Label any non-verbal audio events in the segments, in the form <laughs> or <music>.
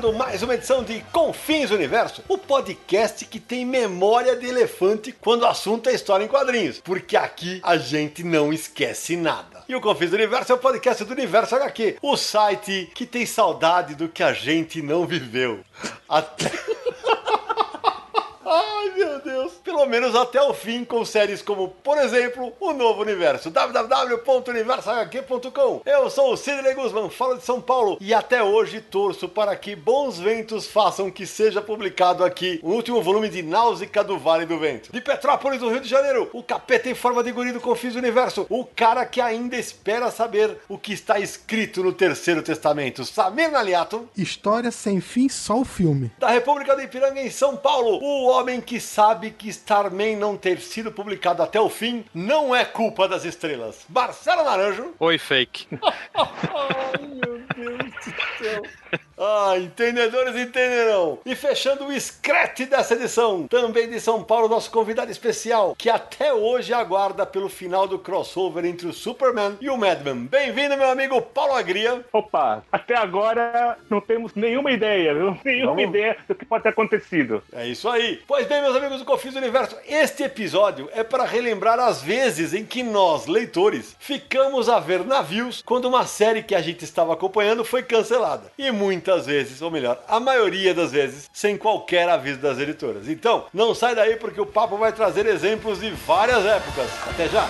Começando mais uma edição de Confins Universo, o podcast que tem memória de elefante quando o assunto é história em quadrinhos, porque aqui a gente não esquece nada. E o Confins Universo é o podcast do Universo HQ, o site que tem saudade do que a gente não viveu. Até. <laughs> Ai, meu Deus. Pelo menos até o fim, com séries como, por exemplo, o Novo Universo, www.universohq.com. Eu sou o Sidney Guzman, falo de São Paulo e até hoje torço para que bons ventos façam que seja publicado aqui o último volume de Náusica do Vale do Vento. De Petrópolis, do Rio de Janeiro, o capeta em forma de guri do Confis Universo, o cara que ainda espera saber o que está escrito no Terceiro Testamento, Samir Naliato. História sem fim, só o filme. Da República do Ipiranga em São Paulo, o homem que sabe que Starman não ter sido publicado até o fim não é culpa das estrelas. Marcelo Naranjo. Oi, fake. <laughs> Ai, meu Deus do céu. <laughs> Ah, entendedores entenderão. E fechando o screte dessa edição, também de São Paulo, nosso convidado especial, que até hoje aguarda pelo final do crossover entre o Superman e o Madman. Bem-vindo, meu amigo Paulo Agria. Opa, até agora não temos nenhuma ideia, viu? <laughs> Nenhuma Vamos. ideia do que pode ter acontecido. É isso aí. Pois bem, meus amigos do Confis Universo, este episódio é para relembrar as vezes em que nós, leitores, ficamos a ver navios quando uma série que a gente estava acompanhando foi cancelada. E muitas vezes, ou melhor, a maioria das vezes, sem qualquer aviso das editoras. Então, não sai daí porque o papo vai trazer exemplos de várias épocas. Até já!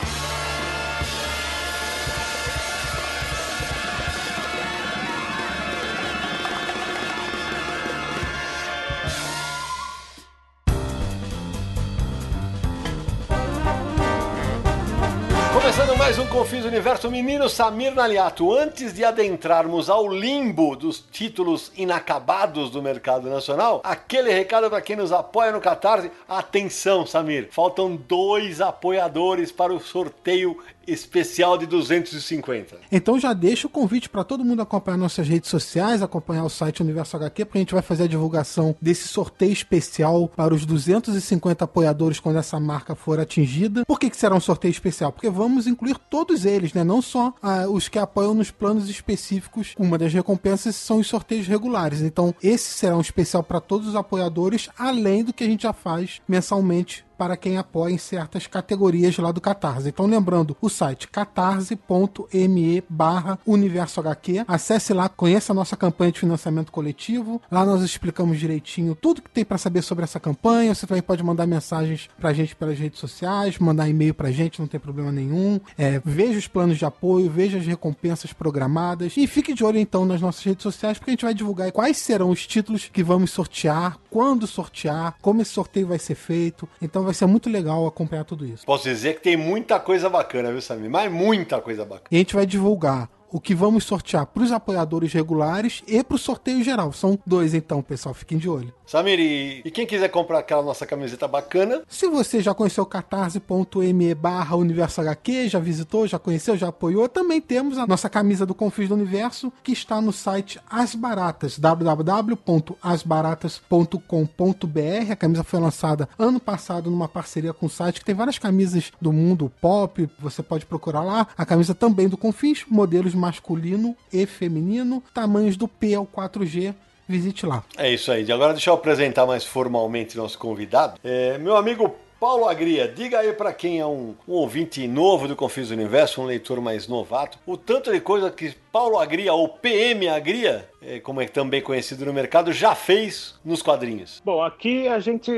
Começando mais um Confins Universo, menino Samir Naliato. Antes de adentrarmos ao limbo dos títulos inacabados do mercado nacional, aquele recado para quem nos apoia no Catarse. Atenção, Samir, faltam dois apoiadores para o sorteio especial de 250. Então já deixa o convite para todo mundo acompanhar nossas redes sociais, acompanhar o site Universo HQ, porque a gente vai fazer a divulgação desse sorteio especial para os 250 apoiadores quando essa marca for atingida. Por que, que será um sorteio especial? Porque vamos incluir todos eles, né? Não só ah, os que apoiam nos planos específicos. Uma das recompensas são os sorteios regulares. Então, esse será um especial para todos os apoiadores, além do que a gente já faz mensalmente para quem apoia em certas categorias lá do Catarse. Então, lembrando, o site catarse.me barra Universo HQ. Acesse lá, conheça a nossa campanha de financiamento coletivo. Lá nós explicamos direitinho tudo que tem para saber sobre essa campanha. Você também pode mandar mensagens pra gente pelas redes sociais, mandar e-mail pra gente, não tem problema nenhum. É, veja os planos de apoio, veja as recompensas programadas e fique de olho então nas nossas redes sociais, porque a gente vai divulgar quais serão os títulos que vamos sortear, quando sortear, como esse sorteio vai ser feito. Então vai ser muito legal acompanhar tudo isso. Posso dizer que tem muita coisa bacana, viu, Samir? Mas muita coisa bacana. E a gente vai divulgar o que vamos sortear para os apoiadores regulares e para o sorteio geral. São dois, então, pessoal, fiquem de olho. Samir, e, e quem quiser comprar aquela nossa camiseta bacana, Se você já conheceu catarse.me barra Universo HQ, já visitou, já conheceu, já apoiou, também temos a nossa camisa do Confis do Universo, que está no site As Baratas, www.asbaratas.com.br. A camisa foi lançada ano passado numa parceria com o site que tem várias camisas do mundo pop, você pode procurar lá. A camisa também do Confis, modelos masculino e feminino, tamanhos do P ao 4G. Visite lá. É isso aí. Agora deixa eu apresentar mais formalmente nosso convidado. É, meu amigo Paulo Agria, diga aí pra quem é um, um ouvinte novo do Confis do Universo, um leitor mais novato, o tanto de coisa que Paulo Agria, ou PM Agria, é, como é também conhecido no mercado, já fez nos quadrinhos. Bom, aqui a gente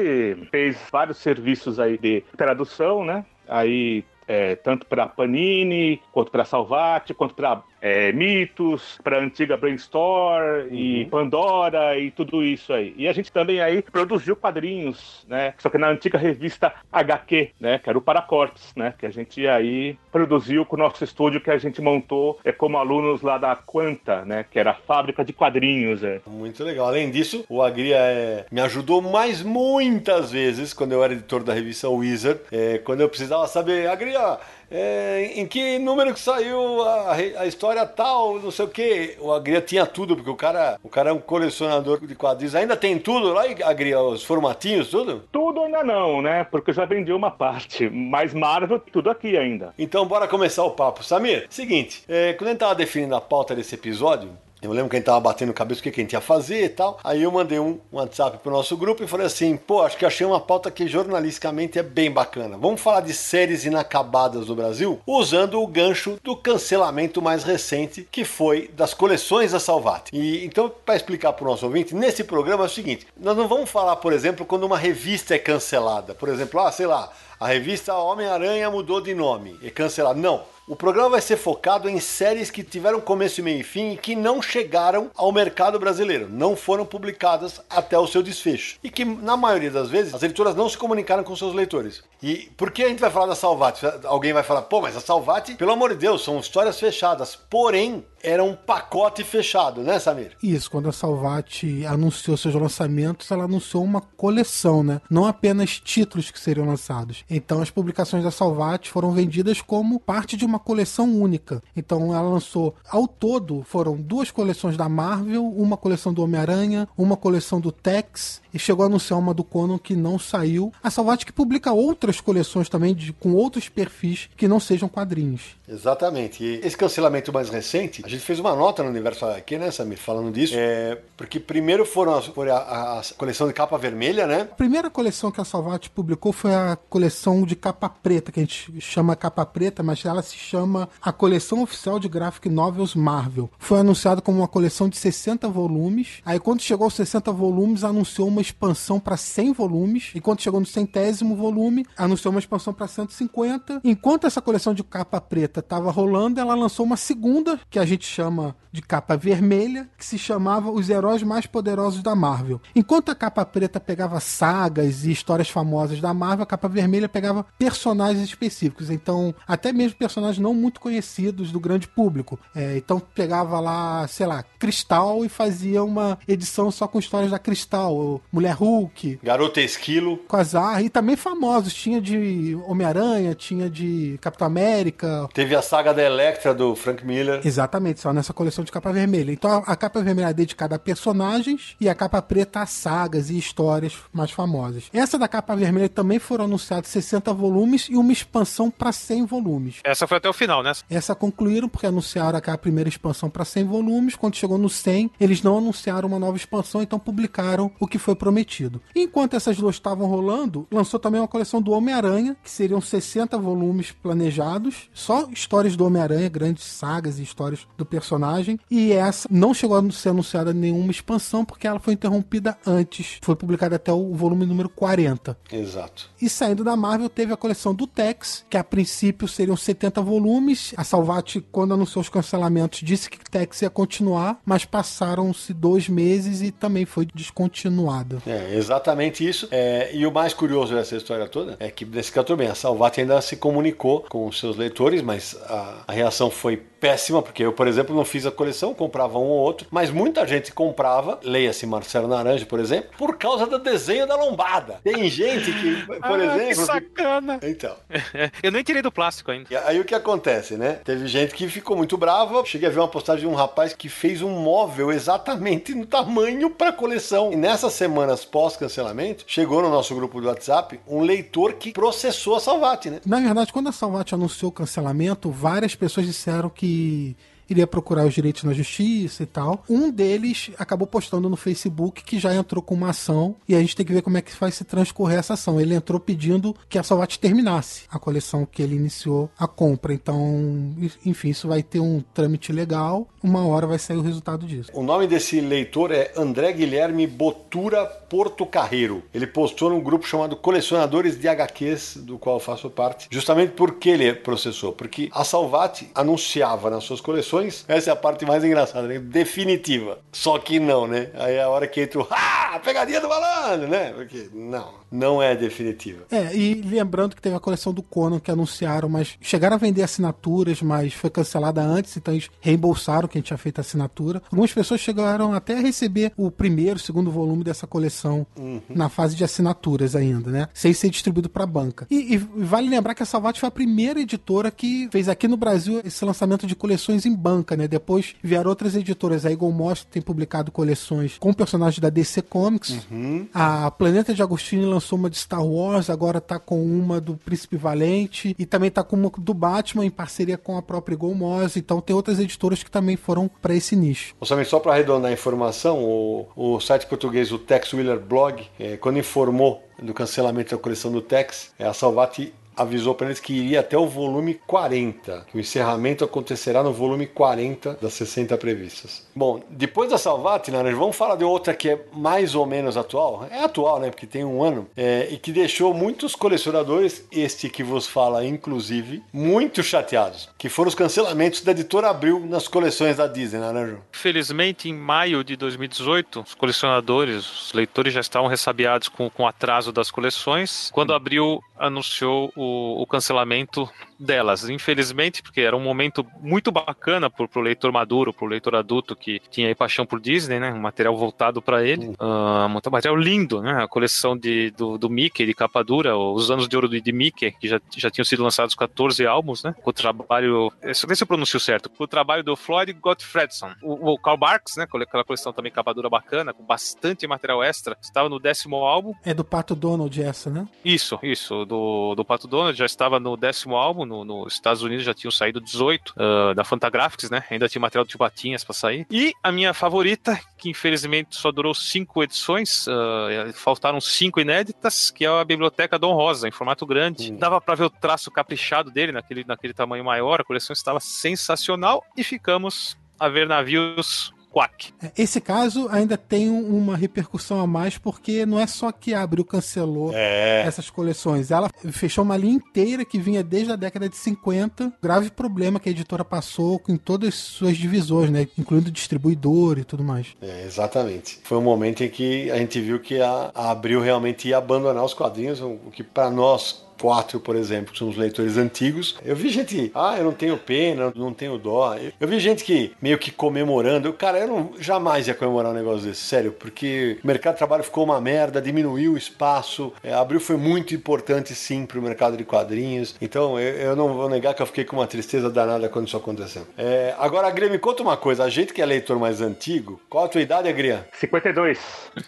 fez vários serviços aí de tradução, né? Aí é, tanto para Panini, quanto para Salvati, quanto para é, mitos, para a antiga Brainstorm uhum. e Pandora e tudo isso aí. E a gente também aí produziu quadrinhos, né? Só que na antiga revista HQ, né? Que era o Paracortes, né? Que a gente aí produziu com o nosso estúdio que a gente montou é, como alunos lá da Quanta, né? Que era a fábrica de quadrinhos. É. Muito legal. Além disso, o Agria é, me ajudou mais muitas vezes quando eu era editor da revista Wizard, é, quando eu precisava saber, Agria, é, em que número que saiu a, a, história tal, não sei o que. O Agria tinha tudo, porque o cara, o cara é um colecionador de quadrinhos. Ainda tem tudo lá, Agria, os formatinhos, tudo? Tudo ainda não, né? Porque eu já vendi uma parte. Mas Marvel, tudo aqui ainda. Então, bora começar o papo. Samir, seguinte, é, quando a gente tava definindo a pauta desse episódio, eu lembro que a gente tava batendo cabeça o que, que a gente ia fazer e tal. Aí eu mandei um WhatsApp pro nosso grupo e falei assim: pô, acho que achei uma pauta que jornalisticamente é bem bacana. Vamos falar de séries inacabadas do Brasil usando o gancho do cancelamento mais recente, que foi das coleções da Salvati. E então, para explicar pro nosso ouvinte, nesse programa é o seguinte: nós não vamos falar, por exemplo, quando uma revista é cancelada. Por exemplo, ah, sei lá, a revista Homem-Aranha mudou de nome, é cancelada. Não. O programa vai ser focado em séries que tiveram começo, meio e fim e que não chegaram ao mercado brasileiro, não foram publicadas até o seu desfecho. E que, na maioria das vezes, as editoras não se comunicaram com seus leitores. E por que a gente vai falar da Salvati? Alguém vai falar, pô, mas a Salvati, pelo amor de Deus, são histórias fechadas. Porém, era um pacote fechado, né, Samir? Isso, quando a Salvati anunciou seus lançamentos, ela anunciou uma coleção, né? Não apenas títulos que seriam lançados. Então, as publicações da Salvati foram vendidas como parte de uma coleção única. Então, ela lançou, ao todo, foram duas coleções da Marvel, uma coleção do Homem-Aranha, uma coleção do Tex e chegou a anunciar uma do Conan que não saiu. A Salvat que publica outras coleções também de, com outros perfis que não sejam quadrinhos. Exatamente. E esse cancelamento mais recente, a gente fez uma nota no Universo aqui, né, Samir, falando disso. É, porque primeiro foram a, foi a, a, a, coleção de capa vermelha, né? A primeira coleção que a Salvat publicou foi a coleção de capa preta, que a gente chama capa preta, mas ela se chama a coleção oficial de graphic novels Marvel. Foi anunciado como uma coleção de 60 volumes. Aí quando chegou aos 60 volumes, anunciou uma expansão para 100 volumes. E quando chegou no centésimo volume, anunciou uma expansão para 150. Enquanto essa coleção de capa preta estava rolando, ela lançou uma segunda, que a gente chama de capa vermelha, que se chamava Os Heróis Mais Poderosos da Marvel. Enquanto a capa preta pegava sagas e histórias famosas da Marvel, a capa vermelha pegava personagens específicos. Então, até mesmo personagens não muito conhecidos do grande público. É, então, pegava lá, sei lá, Cristal e fazia uma edição só com histórias da Cristal. Mulher Hulk. Garota Esquilo. Quasar. E também famosos. Tinha de Homem-Aranha, tinha de Capitão América. Teve a saga da Electra do Frank Miller. Exatamente, só nessa coleção de capa vermelha. Então a, capa vermelha é dedicada a personagens e a capa preta a sagas e histórias mais famosas. Essa da capa vermelha também foram anunciados 60 volumes e uma expansão para 100 volumes. Essa foi até o final, né? Essa concluíram porque anunciaram a primeira expansão para 100 volumes. Quando chegou no 100, eles não anunciaram uma nova expansão, então publicaram o que foi prometido. Enquanto essas duas estavam rolando, lançou também uma coleção do Homem-Aranha, que seriam 60 volumes planejados, só histórias do Homem-Aranha, grandes sagas e histórias do personagem. E essa não chegou a ser anunciada nenhuma expansão, porque ela foi interrompida antes. Foi publicada até o volume número 40. Exato. E saindo da Marvel, teve a coleção do Tex, que a princípio seriam 70 volumes. A Salvat, quando anunciou os cancelamentos, disse que Tex ia continuar, mas passaram-se dois meses e também foi descontinuada. É, exatamente isso. É, e o mais curioso dessa história toda é que, nesse caso também, a Salvat ainda se comunicou com seus leitores, mas a, a reação foi péssima, porque eu, por exemplo, não fiz a coleção, comprava um ou outro, mas muita gente comprava, leia-se Marcelo Naranja, por exemplo, por causa do desenho da lombada. Tem gente que, por ah, exemplo. Que sacana! Que... Então. <laughs> eu nem tirei do plástico ainda. E aí o que acontece, né? Teve gente que ficou muito brava. Cheguei a ver uma postagem de um rapaz que fez um móvel exatamente no tamanho para coleção. E nessas semanas pós-cancelamento, chegou no nosso grupo do WhatsApp um leitor que processou a Salvati, né? Na verdade, quando a Salvati anunciou o cancelamento, várias pessoas disseram que e iria procurar os direitos na justiça e tal. Um deles acabou postando no Facebook que já entrou com uma ação e a gente tem que ver como é que vai se transcorrer essa ação. Ele entrou pedindo que a Salvat terminasse a coleção que ele iniciou a compra. Então, enfim, isso vai ter um trâmite legal. Uma hora vai sair o resultado disso. O nome desse leitor é André Guilherme Botura Porto Carreiro. Ele postou num grupo chamado Colecionadores de HQs, do qual eu faço parte, justamente porque ele processou. Porque a Salvat anunciava nas suas coleções essa é a parte mais engraçada, né? Definitiva. Só que não, né? Aí é a hora que entra o. Ah! Pegadinha do malandro, né? Porque não, não é definitiva. É, e lembrando que teve a coleção do Conan que anunciaram, mas chegaram a vender assinaturas, mas foi cancelada antes, então eles reembolsaram quem tinha feito a assinatura. Algumas pessoas chegaram até a receber o primeiro, segundo volume dessa coleção na fase de assinaturas ainda, né? Sem ser distribuído para banca. E, e vale lembrar que a Salvat foi a primeira editora que fez aqui no Brasil esse lançamento de coleções em banca, né? Depois vieram outras editoras. A Eagle Moss tem publicado coleções com personagens da DC Comics. A Planeta de Agostini lançou uma de Star Wars, agora tá com uma do Príncipe Valente e também tá com uma do Batman em parceria com a própria Moss. Então tem outras editoras que também foram para esse nicho. Ô, Samir, só para arredondar a informação, o, o site português, o Tex Wheeler Blog, eh, quando informou do cancelamento da coleção do Tex, eh, a Salvati avisou para eles que iria até o volume 40, que o encerramento acontecerá no volume 40 das 60 previstas. Bom, depois da Salvati, né, nós vamos falar de outra que é mais ou menos atual. É atual, né? Porque tem um ano. é, e que deixou muitos colecionadores, este que vos fala, inclusive, muito chateados. Que foram os cancelamentos da editora Abril nas coleções da Disney, né, né Ju? Felizmente, em maio de 2018, os colecionadores, os leitores já estavam ressabiados com, com o atraso das coleções, quando abriu anunciou o, o cancelamento delas. Infelizmente, porque era um momento muito bacana pro, pro leitor maduro, pro leitor adulto que tinha aí paixão por Disney, né? Um material voltado para ele. Ah, um material lindo, né? A coleção de, do, do Mickey, de capa dura, os anos de ouro de, de Mickey, que já, já tinham sido lançados 14 álbuns, né? Com o trabalho. Eu não sei se eu pronuncio certo. Com o trabalho do Floyd Gottfredson. O, o Karl Barks, né? Aquela coleção também capa dura bacana, com bastante material extra. Estava no décimo álbum. É do Pato Donald essa, né? Isso, isso, do, do Pato Donald, já estava no décimo álbum, no, nos Estados Unidos já tinham saído 18, ah, da Fantagraphics, né? Ainda tinha material de Batinhas para sair. E a minha favorita, que infelizmente só durou cinco edições, ah, faltaram cinco inéditas, que é a Biblioteca Dom Rosa, em formato grande. Dava para ver o traço caprichado dele, naquele, naquele tamanho maior, a coleção estava sensacional, e ficamos a ver navios Quack. É, Esse caso ainda tem um- uma repercussão a mais, porque não é só que a Abril cancelou É. essas coleções. Ela fechou uma linha inteira que vinha desde a década de 50. Grave problema que a editora passou com todas as suas divisões, né? Incluindo distribuidor e tudo mais. É, exatamente. Foi um momento em que a gente viu que a, a Abril realmente ia abandonar os quadrinhos, o que para nós quatro, por exemplo, que somos leitores antigos, eu vi gente, ah, eu não tenho pena, não tenho dó. Eu, vi gente que meio que comemorando. Cara, eu não jamais ia comemorar um negócio desse, sério, porque o mercado de trabalho ficou uma merda, diminuiu o espaço. É, Abril foi muito importante, sim, para o mercado de quadrinhos. Então, eu, eu não vou negar que eu fiquei com uma tristeza danada quando isso aconteceu. É, agora, me conta uma coisa. A gente que é leitor mais antigo, qual a tua idade, Agria? 52.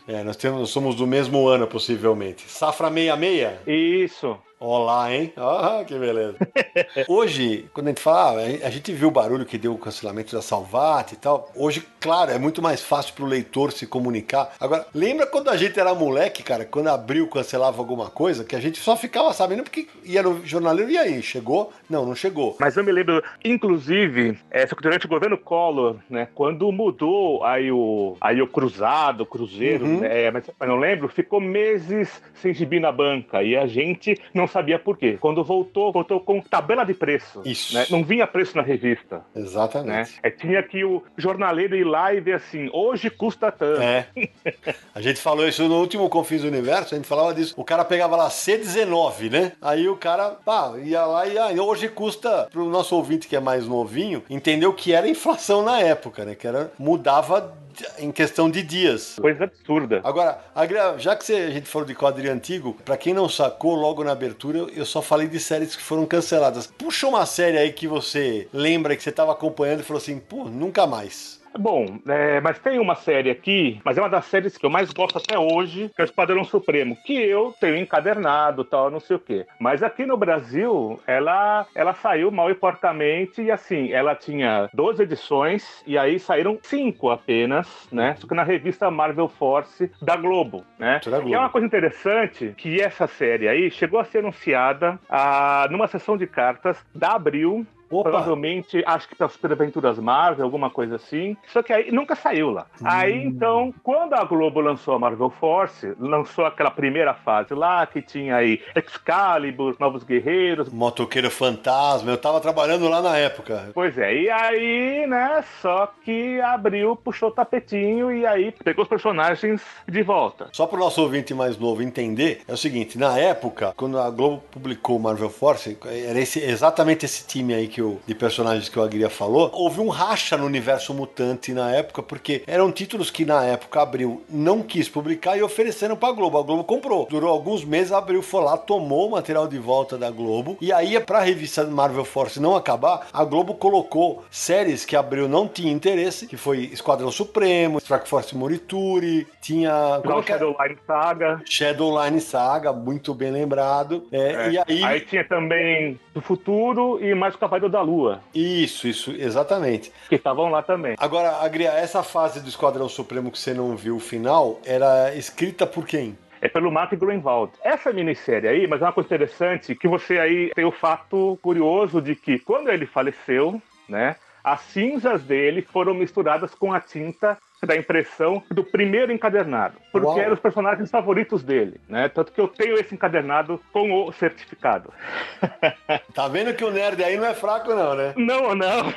É, nós, temos, nós somos do mesmo ano, possivelmente. Safra 66? Isso. Olá, hein? <laughs> Ah, que beleza. Hoje, quando a gente fala, a gente viu o barulho que deu o cancelamento da Salvat e tal. Hoje, claro, é muito mais fácil pro leitor se comunicar. Agora, lembra quando a gente era moleque, cara, quando abriu, cancelava alguma coisa, que a gente só ficava sabendo porque ia no jornaleiro e aí, chegou? Não, não chegou. Mas eu me lembro, inclusive, é, só que durante o governo Collor, né, quando mudou aí o, aí o cruzado, o cruzeiro, Uhum. né, mas eu não lembro, ficou meses sem gibi na banca e a gente não sabia por quê. Quando voltou, voltou com tabela de preço. Isso. né, Não vinha preço na revista. Né? Exatamente. É, tinha que o jornaleiro ir lá e ver assim, hoje custa tanto. É. A gente falou isso no último Confins do Universo, a gente falava disso. O cara pegava lá C19, né? Aí o cara, pá, ia lá e ah, hoje custa, pro nosso ouvinte que é mais novinho, entendeu que era inflação na época, né? Que era, mudava em questão de dias. Coisa absurda. Agora, já que a gente falou de quadrinho antigo, pra quem não sacou, logo na abertura eu só falei de séries que foram canceladas. Puxa uma série aí que você lembra que você tava acompanhando e falou assim, pô, nunca mais. Bom, é, mas tem uma série aqui, mas é uma das séries que eu mais gosto até hoje, que é o Esquadrão Supremo, que eu tenho encadernado tal, não sei o quê. Mas aqui no Brasil, ela, ela saiu mal e porcamente, e assim, ela tinha 12 edições, e aí saíram cinco apenas, né? Só que na revista Marvel Force da Globo, né? É da Globo. E é uma coisa interessante que essa série aí chegou a ser anunciada ah, numa sessão de cartas da Abril Opa. provavelmente, acho que para Super Aventuras Marvel, alguma coisa assim. Só que aí nunca saiu lá. Aí então, quando a Globo lançou a Marvel Force, lançou aquela primeira fase lá, que tinha aí Excalibur, Novos Guerreiros. Motoqueiro Fantasma, eu tava trabalhando lá na época. Pois é, e aí, né, só que abriu, puxou o tapetinho e aí pegou os personagens de volta. Só para o nosso ouvinte mais novo entender, é o seguinte: na época, quando a Globo publicou Marvel Force, era esse, exatamente esse time aí que eu, de personagens que o Aguirre falou, houve um racha no universo mutante na época, porque eram títulos que na época Abril não quis publicar e ofereceram para a Globo. A Globo comprou. Durou alguns meses, a Abril foi lá, tomou o material de volta da Globo, e aí, para a revista Marvel Force não acabar, a Globo colocou séries que a Abril não tinha interesse, que foi Esquadrão Supremo, Strike Force Morituri, tinha. Era? Shadowline Saga. Shadowline Saga, muito bem lembrado. É, É. E aí, Aí tinha também do futuro e mais o Cavaleiro da Lua, Isso, isso, exatamente. que estavam lá também. Agora, Agria, essa fase do Esquadrão Supremo que você não viu o final, era escrita por quem? É pelo Mark Greenwald. Essa minissérie aí, mas é uma coisa interessante, que você aí tem o fato curioso de que quando ele faleceu, né, as cinzas dele foram misturadas com a tinta da impressão do primeiro encadernado, porque Uau. eram os personagens favoritos dele, né? Tanto que eu tenho esse encadernado com o certificado. <laughs> Tá vendo que o nerd aí não é fraco, não, né? Não, não.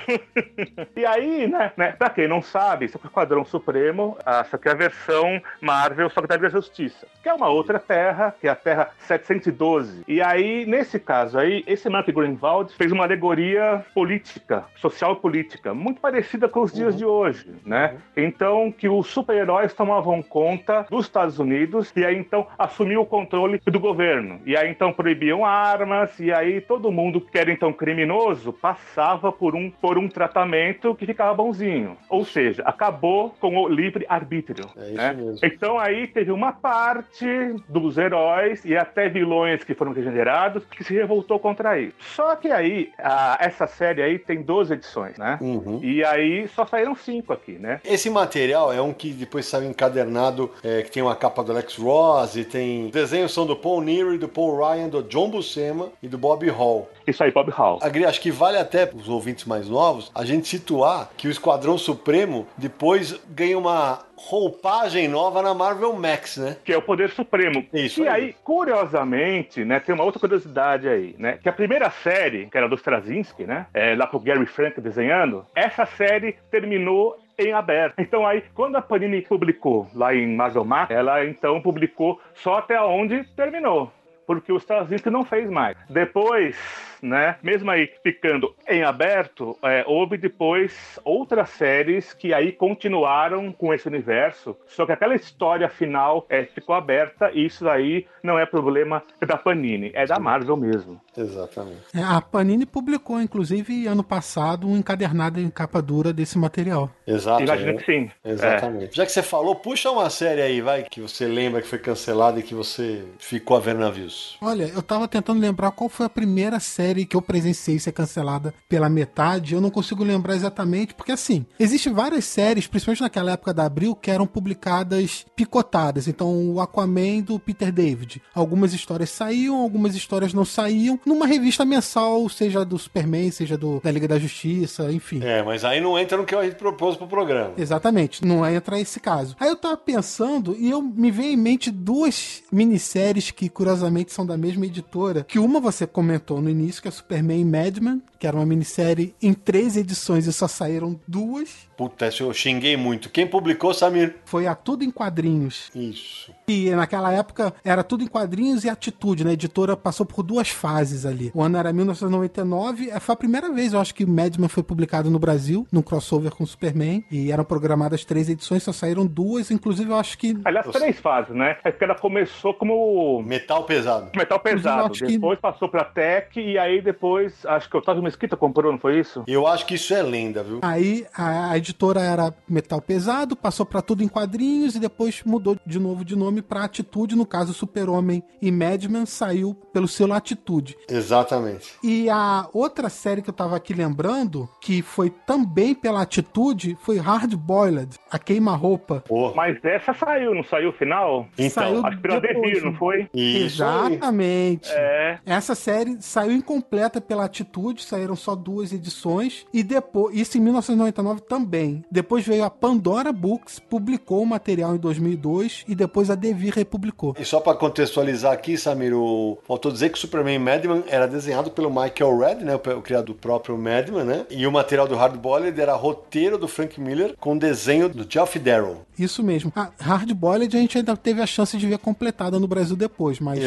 <laughs> e aí, né, né, pra quem não sabe, isso é o Esquadrão Supremo, ah, essa aqui é a versão Marvel, só que da Justiça, que é uma outra terra, que é a Terra 712. E aí, nesse caso aí, esse Mark Greenwald fez uma alegoria política, social política, muito parecida com os dias de hoje, né? Então, que os super-heróis tomavam conta dos Estados Unidos e aí então assumiu o controle do governo. E aí então proibiam armas e aí todo mundo que era então criminoso passava por um, por um tratamento que ficava bonzinho. Ou seja, acabou com o livre arbítrio. É isso né? mesmo. Então aí teve uma parte dos heróis e até vilões que foram regenerados que se revoltou contra isso. Só que aí a- essa série aí tem 12 edições, né? Uhum. E aí só saíram cinco aqui, né? Esse material é um que depois saiu encadernado, é, que tem uma capa do Alex Ross e tem. Os desenhos são do Paul Neary, do Paul Ryan, do John Buscema e do Bob Hall. Isso aí, Bob Hall. Agri, acho que vale até para os ouvintes mais novos a gente situar que o Esquadrão Supremo depois ganha uma roupagem nova na Marvel Max, né? que é o poder supremo. Isso e aí. aí, curiosamente, né, tem uma outra curiosidade aí, né, que a primeira série, que era do Straczynski, né, é, lá pro Gary Frank desenhando, essa série terminou em aberto. Então aí, quando a Panini publicou lá em Max, ela então publicou só até onde terminou. Porque o Straczynski não fez mais. Depois, né, mesmo aí ficando em aberto, é, houve depois outras séries que aí continuaram com esse universo, só que aquela história final é, ficou aberta e isso aí não é problema da Panini, é da Marvel mesmo. Exatamente. É, a Panini publicou, inclusive, ano passado, um encadernado em capa dura desse material. Exato. Imagino é. que sim. Exatamente. Já que você falou, puxa uma série aí, vai, que você lembra que foi cancelada e que você ficou a ver navios. Olha, eu tava tentando lembrar qual foi a primeira série que eu presenciei ser cancelada pela metade. Eu não consigo lembrar exatamente, porque assim, existem várias séries, principalmente naquela época da Abril, que eram publicadas picotadas. Então, o Aquaman do Peter David. Algumas histórias saíam, algumas histórias não saíam. Numa revista mensal, seja do Superman, seja do, da Liga da Justiça, enfim. É, mas aí não entra no que a gente propôs pro programa. Exatamente, não entra esse caso. Aí eu tava pensando e eu me veio em mente duas minisséries que curiosamente são da mesma editora, que uma você comentou no início, que é Superman Madman, que era uma minissérie em três edições e só saíram duas. Puta, eu xinguei muito. Quem publicou, Samir? Foi a Tudo em Quadrinhos. Isso. E naquela época era tudo em quadrinhos e atitude, né? A editora passou por duas fases ali. O ano era 1999, é, foi a primeira vez, eu acho, que Madman foi publicado no Brasil, num crossover com Superman. E eram programadas três edições, só saíram duas. Inclusive, eu acho que Aliás, três fases, né? É porque ela começou como Metal pesado. metal pesado, acho que- depois passou pra Tech e aí depois, acho que o Otávio Mesquita comprou, não foi isso? Eu acho que isso é lenda, viu? Aí a, a editora era Metal Pesado, passou para tudo em quadrinhos e depois mudou de novo de nome para Atitude. No caso, Super-Homem e Madman saiu pelo selo Atitude. Exatamente. E a outra série que eu tava aqui lembrando, que foi também pela Atitude, foi Hard Boiled, a queima-roupa. Mas essa saiu, não saiu o final? então, Saiu Acho que depois, não foi? isso. Exatamente. É. Essa série saiu incompleta pela Atitude, saíram só duas edições, e depois, isso em 1999 também. Depois veio a Pandora Books, publicou o material em 2002, e depois a Devir republicou. E só pra contextualizar aqui, Samir, o... faltou dizer que o Superman Madman era desenhado pelo Michael Red, né, o, criador do próprio Madman, né? E o material do Hard Boiled era roteiro do Frank Miller com desenho do Geoff Darrow. Isso mesmo. A Hard Boiled a gente ainda teve a chance de ver completada no Brasil depois, mas.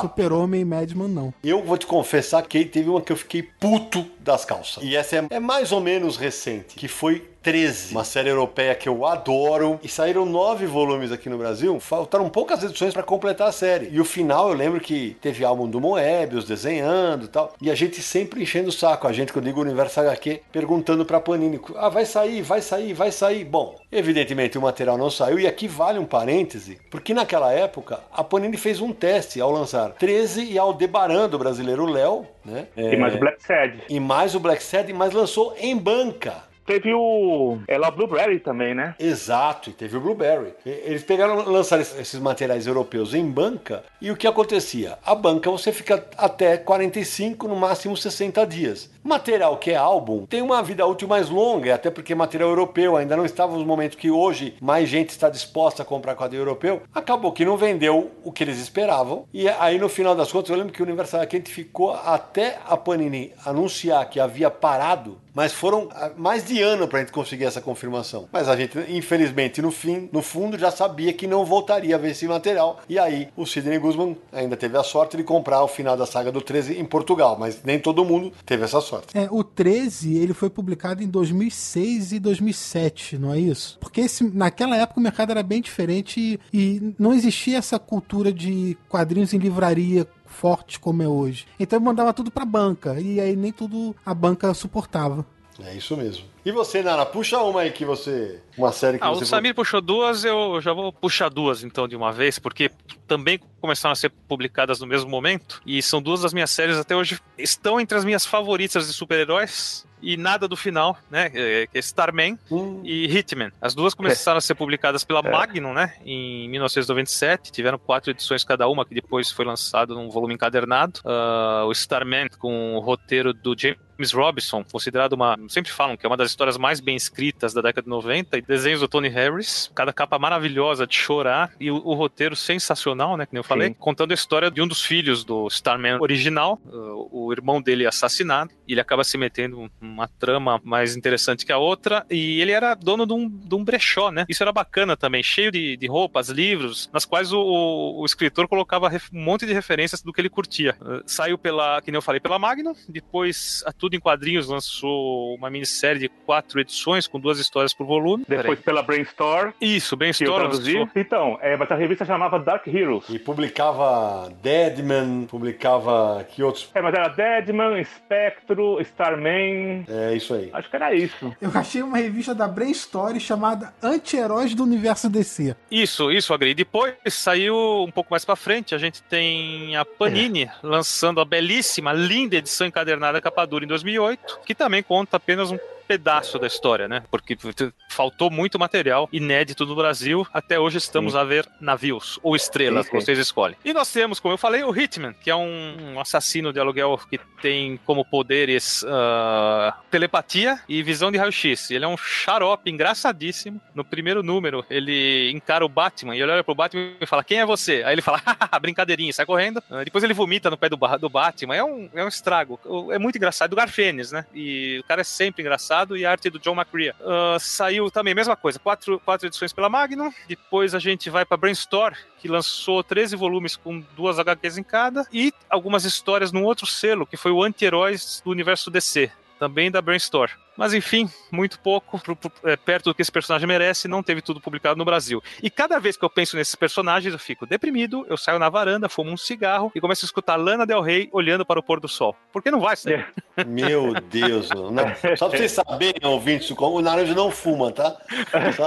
Super-Homem e Madman não. Eu vou te confessar que teve uma que eu fiquei puto das calças. E essa é, é mais ou menos recente, que foi 13, uma série europeia que eu adoro. E saíram nove volumes aqui no Brasil. Faltaram poucas edições para completar a série. E o final eu lembro que teve álbum do Moebius desenhando e tal. E a gente sempre enchendo o saco, a gente eu digo Universo HQ, perguntando pra Panini: ah, vai sair, vai sair, vai sair. Bom, evidentemente o material não saiu. E aqui vale um parêntese, porque naquela época a Panini fez um teste ao lançar 13 e Aldebaran do brasileiro Léo, né? E mais o Black Sad. E mais o Black Sad, mas lançou em banca. Teve o. Ela Blueberry também, né? Exato, e teve o Blueberry. Eles pegaram, lançaram es- esses materiais europeus em banca, e o que acontecia? A banca você fica até 45, no máximo 60 dias. Material que é álbum tem uma vida útil mais longa, até porque material europeu ainda não estava nos momentos que hoje mais gente está disposta a comprar quadrinho europeu. Acabou que não vendeu o que eles esperavam, e aí no final das contas eu lembro que o Universal Quente ficou até a Panini anunciar que havia parado mas foram ah, mais de ano pra gente conseguir essa confirmação. Mas a gente, infelizmente, no fim, no fundo, já sabia que não voltaria a ver esse material. E aí, o Sidney Guzman ainda teve a sorte de comprar o final da saga do 13 em Portugal. Mas nem todo mundo teve essa sorte. É, o 13, ele foi publicado em 2006 e 2007, não é isso? Porque esse, naquela época o mercado era bem diferente e, e não existia essa cultura de quadrinhos em livraria forte como é hoje. Então eu mandava tudo pra banca e aí nem tudo a banca suportava. É isso mesmo. E você, Nara, puxa uma aí que você. Uma série que Ah, você. o Samir puxou duas, eu já vou puxar duas então de uma vez, porque também começaram a ser publicadas no mesmo momento. E são duas das minhas séries até hoje, estão entre as minhas favoritas de super-heróis. E nada do final, né? é- Que é Starman Hum, e Hitman. As duas começaram a ser publicadas pela Magnum, né? Em 1997. Tiveram quatro edições cada uma, que depois foi lançado num volume encadernado. Ah, o Starman, com o roteiro do James Robinson, considerado uma. Sempre falam que é uma das histórias mais bem escritas da década de 90, e desenhos do Tony Harris. Cada capa maravilhosa de chorar, e o, o roteiro sensacional, né? Que nem eu falei, Sim. contando a história de um dos filhos do Starman original. o irmão dele assassinado, e ele acaba se metendo numa trama mais interessante que a outra, e ele era dono de um, de um brechó, né? Isso era bacana também, cheio de, de roupas, livros, nas quais o, o- escritor colocava um monte de referências do que ele curtia. Ah, saiu pela, que nem eu falei, pela Magnum, depois a Tudo em Quadrinhos lançou uma minissérie de quatro edições, com duas histórias por volume. Depois pela Brainstorm. Isso, bem que eu história. traduzi. Então, é, mas a revista chamava Dark Heroes. E publicava Deadman, publicava. Que outros? É, mas era Deadman, Spectro, Starman. É isso aí. Acho que era isso. Eu achei uma revista da Brain Story chamada Anti-Heróis do Universo DC. Isso, isso, Agri. Depois saiu um pouco mais pra frente, a gente tem a Panini lançando a belíssima, linda edição encadernada capa dura em 2008, que também conta apenas um pedaço da história, né? Porque faltou muito material inédito no Brasil. Até hoje estamos a ver navios ou estrelas, Sim, sim. vocês escolhem. E nós temos, como eu falei, o Hitman, que é um, assassino de aluguel que tem como poderes ah, telepatia e visão de raio-x. Ele é um xarope engraçadíssimo. No primeiro número, ele encara o Batman e ele olha pro Batman e fala: Quem é você? Aí ele fala: <laughs> "Hahaha, brincadeirinha, sai correndo. Ah, depois ele vomita no pé do, do Batman. É um, é um estrago. É muito engraçado. Do Garfênis, né? E o cara é sempre engraçado. E arte do John McCrea. Ah, saiu também, mesma coisa, quatro, quatro edições pela Magnum. Depois a gente vai pra Brainstorm, que lançou 13 volumes com duas HQs em cada. E algumas histórias num outro selo, que foi o Anti-Heróis do Universo DC. Também da Brainstorm. Mas enfim, muito pouco, pro, pro, é, perto do que esse personagem merece, não teve tudo publicado no Brasil. E cada vez que eu penso nesses personagens, eu fico deprimido, eu saio na varanda, fumo um cigarro e começo a escutar Lana Del Rey olhando para o pôr do sol. Porque não vai ser. Meu Deus, não. só pra vocês saberem, ouvintes, o Naranjo não fuma, tá? Só,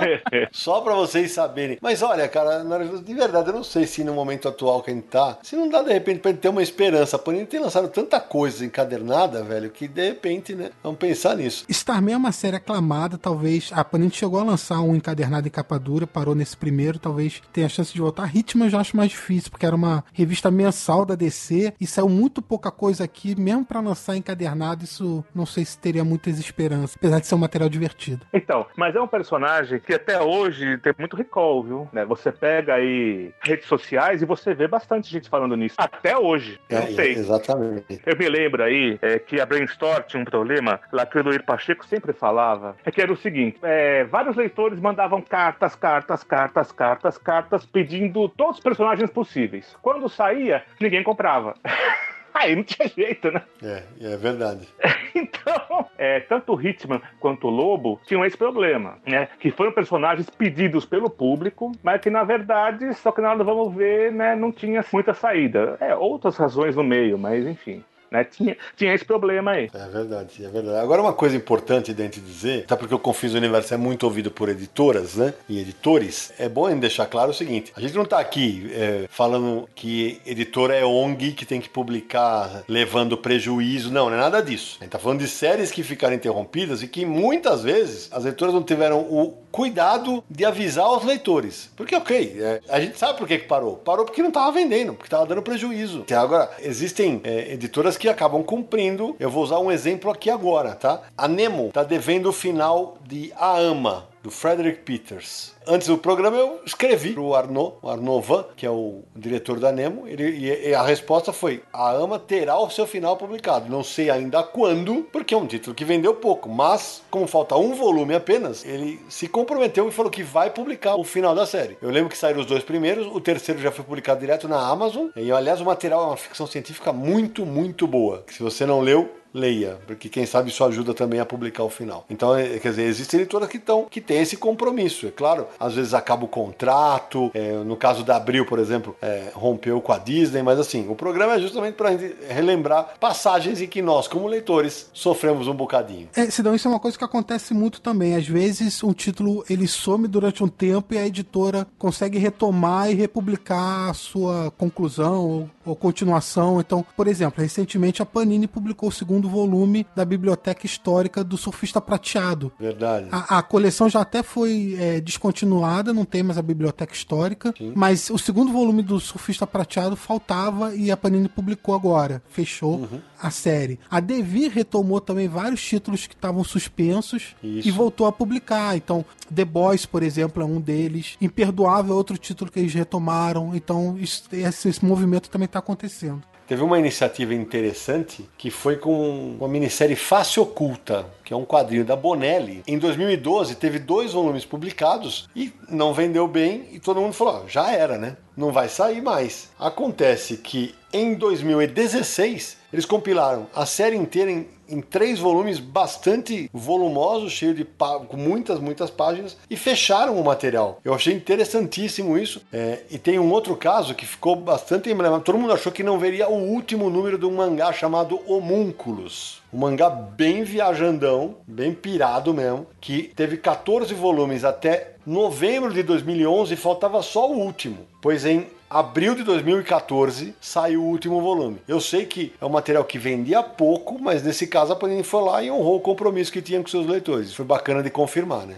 só pra vocês saberem. Mas olha, cara, de verdade, eu não sei se no momento atual que a gente tá, se não dá de repente pra gente ter uma esperança. Panini tem lançado tanta coisa encadernada, velho, que de repente, né, vamos pensar nisso. Starman é uma série aclamada, talvez. A Panini chegou a lançar um encadernado em capa dura, parou nesse primeiro, talvez tenha a chance de voltar. Ritmo eu já acho mais difícil, porque era uma revista mensal da DC e saiu muito pouca coisa aqui, mesmo para lançar encadernado, isso não sei se teria muitas esperanças, apesar de ser um material divertido. Então, mas é um personagem que até hoje tem muito recall, viu? Né? Você pega aí redes sociais e você vê bastante gente falando nisso. Até hoje. É, não sei. Exatamente. Eu me lembro aí é, que a Brainstorm tinha um problema lá que o Luir Pacheco sempre falava. É que era o seguinte: é, vários leitores mandavam cartas, cartas, cartas, cartas, cartas, pedindo todos os personagens possíveis. Quando saía, ninguém comprava. <laughs> Aí não tinha jeito, né? É, é verdade. <laughs> então, é, tanto o Hitman quanto o Lobo tinham esse problema, né? Que foram personagens pedidos pelo público, mas que na verdade, só que na hora do vamos ver, né, não tinha muita saída. É, outras razões no meio, mas enfim. Né? Tinha, tinha esse problema aí. É verdade, é verdade. Agora, uma coisa importante de dizer, até porque o Confins Universo é muito ouvido por editoras né? e editores, é bom deixar claro o seguinte: a gente não está aqui é, falando que editora é ONG que tem que publicar levando prejuízo, não, não é nada disso. A gente está falando de séries que ficaram interrompidas e que muitas vezes as editoras não tiveram o cuidado de avisar os leitores. Porque, ok, é, a gente sabe por que, que parou. Parou porque não estava vendendo, porque estava dando prejuízo. Agora, existem é, editoras que acabam cumprindo. Eu vou usar um exemplo aqui agora, tá? A Nemo está devendo o final de A Ama, do Frederick Peters. Antes do programa eu escrevi para o Arnaud, o Arnaud Van, que é o diretor da Nemo, ele, e a resposta foi: a Ama terá o seu final publicado. Não sei ainda quando, porque é um título que vendeu pouco, mas como falta um volume apenas, ele se comprometeu e falou que vai publicar o final da série. Eu lembro que saíram os dois primeiros, o terceiro já foi publicado direto na Amazon, e aliás o material é uma ficção científica muito, muito boa. Se você não leu, leia, porque quem sabe isso ajuda também a publicar o final. Então, é, quer dizer, existem editoras que estão que têm esse compromisso. É claro, às vezes acaba o contrato. É, no caso da Abril, por exemplo, é, rompeu com a Disney, mas assim, o programa é justamente para relembrar passagens em que nós, como leitores, sofremos um bocadinho. É, Sidão, isso é uma coisa que acontece muito também. Às vezes, um título ele some durante um tempo e a editora consegue retomar e republicar a sua conclusão ou, ou continuação. Então, por exemplo, recentemente a Panini publicou o segundo volume da Biblioteca Histórica do Surfista Prateado. Verdade. A, a coleção já até foi é, descontinuada, não tem mais a Biblioteca Histórica, Sim. mas o segundo volume do Surfista Prateado faltava e a Panini publicou agora. Fechou uhum. a série. A Devir retomou também vários títulos que estavam suspensos Isso. e voltou a publicar. Então, The Boys, por exemplo, é um deles. Imperdoável é outro título que eles retomaram. Então, isso, esse, esse movimento também está acontecendo. Teve uma iniciativa interessante que foi com uma minissérie Face Oculta, que é um quadrinho da Bonelli. Em 2012 teve dois volumes publicados e não vendeu bem e todo mundo falou, já era, né? Não vai sair mais. Acontece que em 2016 eles compilaram a série inteira em em três volumes bastante volumosos, cheio de com muitas, muitas páginas, e fecharam o material. Eu achei interessantíssimo isso. É, e tem um outro caso que ficou bastante emblemático. Todo mundo achou que não veria o último número de um mangá chamado Homúnculos. Um mangá bem viajandão, bem pirado mesmo, que teve 14 volumes até novembro de 2011 e faltava só o último. Pois em abril de 2014 saiu o último volume. Eu sei que é um material que vendia pouco, mas nesse caso a Panini foi lá e honrou o compromisso que tinha com seus leitores. Foi bacana de confirmar, né?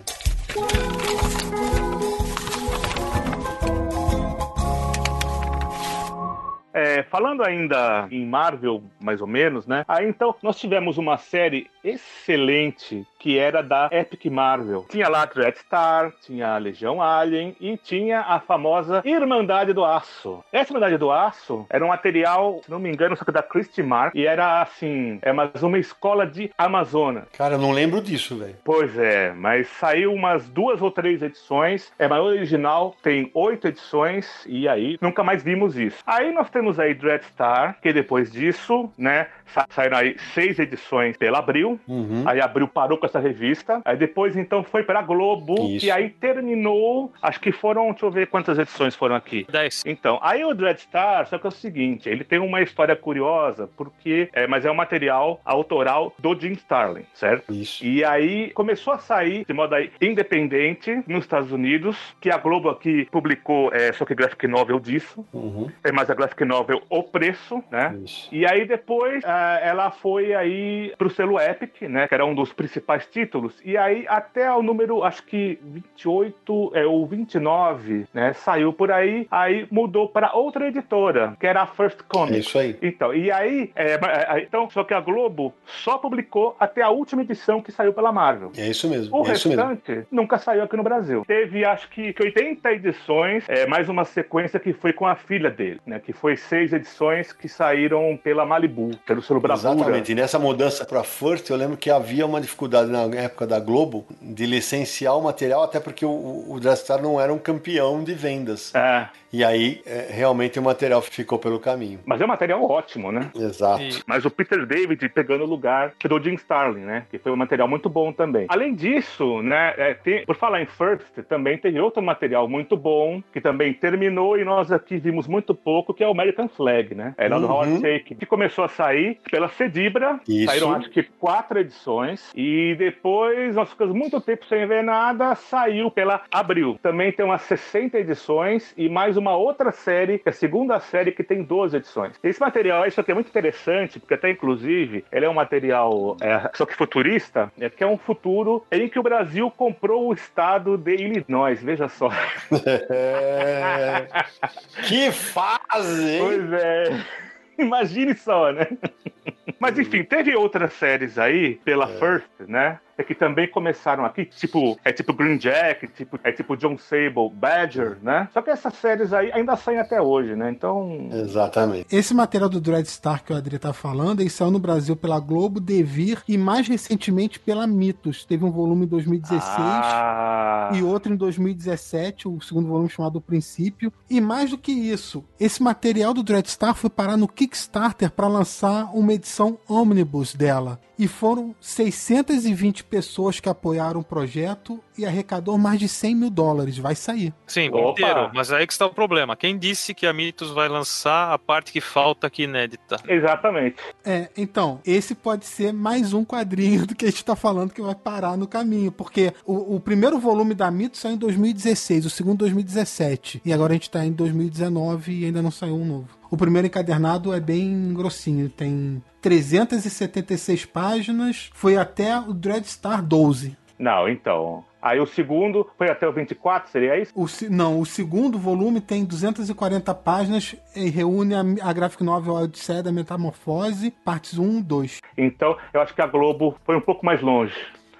É, falando ainda em Marvel, mais ou menos, né? Aí então nós tivemos uma série excelente que era da Epic Marvel. Tinha lá Dread Star, tinha a Legião Alien e tinha a famosa Irmandade do Aço. Essa Irmandade do Aço era um material, se não me engano, só que da Christie Mark e era assim, é mais uma escola de Amazona. Cara, eu não lembro disso, velho. Pois é, mas saiu umas duas ou três edições. É maior original, tem oito edições e aí nunca mais vimos isso. Aí nós temos aí Dread Star, que depois disso, né, saíram aí seis edições pela Abril. Uhum. Aí a Abril parou com essa revista. Aí depois, então, foi pra Globo. Isso. E aí terminou. Acho que foram. Deixa eu ver quantas edições foram aqui. 10. Então, aí o Dread Star, só que é o seguinte, ele tem uma história curiosa, porque. É, mas é um material autoral do Jim Starlin, certo? Isso. E aí começou a sair de modo aí independente nos Estados Unidos, que a Globo aqui publicou, é, só que graphic novel disso, Uhum. é mais a graphic novel O Preço, né? Isso. E aí depois ela foi aí pro selo Epic, né? Que era um dos principais títulos. E aí até o número, acho que 28, é, ou 29, né? Saiu por aí. Aí mudou para outra editora, que era a First É Comics. isso aí. Então, e aí, é, é, é, então, só que a Globo só publicou até a última edição que saiu pela Marvel. É isso mesmo. O é isso mesmo. restante nunca saiu aqui no Brasil. Teve, acho que, que 80 edições, é, mais uma sequência que foi com a filha dele, né? Que foi seis edições que saíram pela Malibu, pelo selo Bravura. Exatamente. E nessa mudança para First, eu lembro que havia uma dificuldade na época da Globo de licenciar o material, até porque o, o Dragstar não era um campeão de vendas. É, E aí, é, realmente, o material ficou pelo caminho. mas é um material ótimo, né? Exato. E- Mas o Peter David pegando o lugar do Jim Starlin, né? Que foi um material muito bom também. Além disso, né? é, tem- por falar em First, também teve outro material muito bom, que também terminou e nós aqui vimos muito pouco, que é o American Flag, né? É lá do Uhum. Howard Shake, que começou a sair pela Cedibra. Isso. Saíram acho que quatro edições. E depois nós ficamos muito tempo sem ver nada, saiu pela Abril. Também tem umas 60 edições e mais uma outra série, que é a segunda série, que tem 12 edições. Esse material, isso aqui é muito interessante, porque até inclusive ele é um material, é, só que futurista, é, que é um futuro em que o Brasil comprou o estado de Illinois, veja só. <laughs> É... <laughs> que fase, hein? Pois é. <laughs> Imagine só, né? <laughs> Mas enfim, teve outras séries aí pela First, né? É que também começaram aqui, tipo, é tipo Green Jack, tipo, é tipo John Sable, Badger, né? Só que essas séries aí ainda saem até hoje, né? Então, Exatamente. Esse material do Dread Star que o Adri tá falando, ele saiu no Brasil pela Globo, Devir e mais recentemente pela Mitos. Teve um volume em 2016 ah, e outro em 2017, o segundo volume chamado O Princípio. E mais do que isso, esse material do Dread Star foi parar no Kickstarter para lançar uma edição omnibus dela. E foram 620 pessoas que apoiaram o projeto e arrecadou mais de 100 mil dólares. Vai sair. Sim, Opa! inteiro. Mas aí que está o problema. Quem disse que a Mitos vai lançar a parte que falta aqui inédita? exatamente. É, então, esse pode ser mais um quadrinho do que a gente tá falando que vai parar no caminho, porque o, o primeiro volume da Mito saiu em 2016, o segundo em 2017, e agora a gente tá em 2019 e ainda não saiu um novo. O primeiro encadernado é bem grossinho, tem 376 páginas, foi até o Dread Star 12. Não, então. Aí o segundo foi até o 24, seria isso? O, não, o segundo volume tem 240 páginas e reúne a, a graphic novel Odisseia da Metamorfose, partes 1 e 2. Então, eu acho que a Globo foi um pouco mais longe.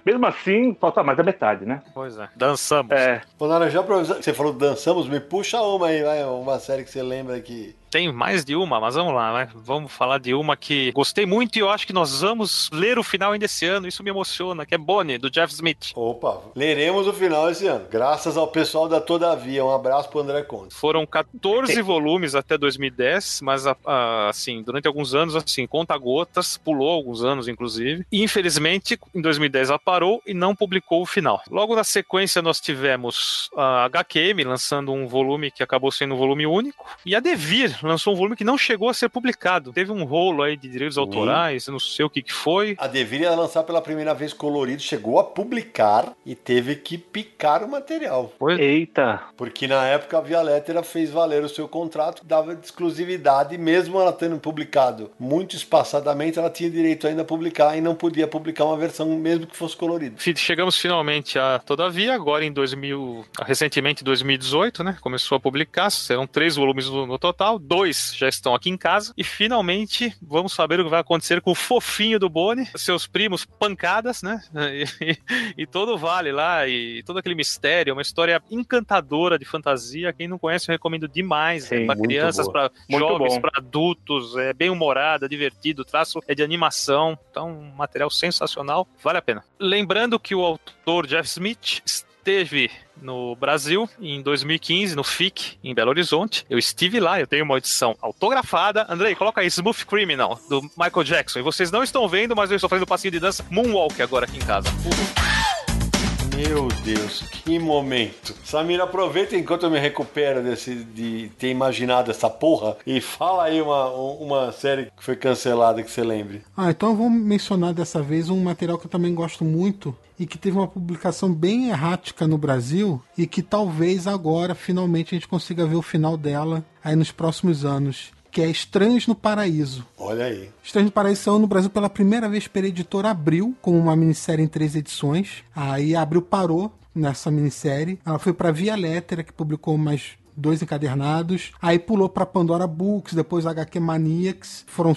Mesmo assim, falta mais da metade, né? Pois é. Dançamos. É, Ô, Nara, já pra avisar- você falou dançamos, me puxa uma aí, vai, uma série que você lembra que. Tem mais de uma, mas vamos lá, né? Vamos falar de uma que gostei muito e eu acho que nós vamos ler o final ainda esse ano. Isso me emociona, que é Bonnie, do Jeff Smith. Opa, leremos o final esse ano. Graças ao pessoal da Todavia. Um abraço pro André Conte. Foram 14 <laughs> volumes até 2010, mas a- a- assim, durante alguns anos, assim, conta gotas, pulou alguns anos, inclusive. E, infelizmente, em 2010 ela parou e não publicou o final. Logo na sequência, nós tivemos a HQM lançando um volume que acabou sendo um volume único, e a Devir lançou um volume que não chegou a ser publicado. Teve um rolo aí de direitos autorais, não sei o que, que foi. A Devir ia lançar pela primeira vez colorido, chegou a publicar e teve que picar o material. Pois eita. Porque na época a Via Lettera fez valer o seu contrato, que dava de exclusividade, mesmo ela tendo publicado muito espaçadamente, ela tinha direito ainda a publicar e não podia publicar uma versão mesmo que fosse colorida. Chegamos finalmente a Todavia, agora em 2000, recentemente em 2018, né? Começou a publicar, serão três volumes no, no total, dois já estão aqui em casa, e finalmente vamos saber o que vai acontecer com o fofinho do Boni, seus primos pancadas, né? <laughs> E, e todo o vale lá, e todo aquele mistério, uma história encantadora de fantasia. Quem não conhece, eu recomendo demais. Sim, é para crianças, para jovens, para adultos, é bem humorada, divertido, o traço é de animação, então um material sensacional, vale a pena. Lembrando que o autor Jeff Smith teve no Brasil em 2015, no FIC, em Belo Horizonte. Eu estive lá, eu tenho uma edição autografada. Andrei, coloca aí Smooth Criminal, do Michael Jackson. E vocês não estão vendo, mas eu estou fazendo passinho de dança Moonwalk agora aqui em casa. Meu Deus, que momento. Samir, aproveita enquanto eu me recupero desse, de ter imaginado essa porra e fala aí uma, uma série que foi cancelada que você lembre. Ah, então eu vou mencionar dessa vez um material que eu também gosto muito e que teve uma publicação bem errática no Brasil e que talvez agora finalmente a gente consiga ver o final dela aí nos próximos anos que é Estranhos no Paraíso. Olha aí. Estranhos no Paraíso saiu no Brasil pela primeira vez pela editora Abril, com uma minissérie em três edições. Aí a Abril parou nessa minissérie. Ela foi para Via Lettera, que publicou mais dois encadernados. Aí pulou para Pandora Books, depois HQ Maniacs. Foram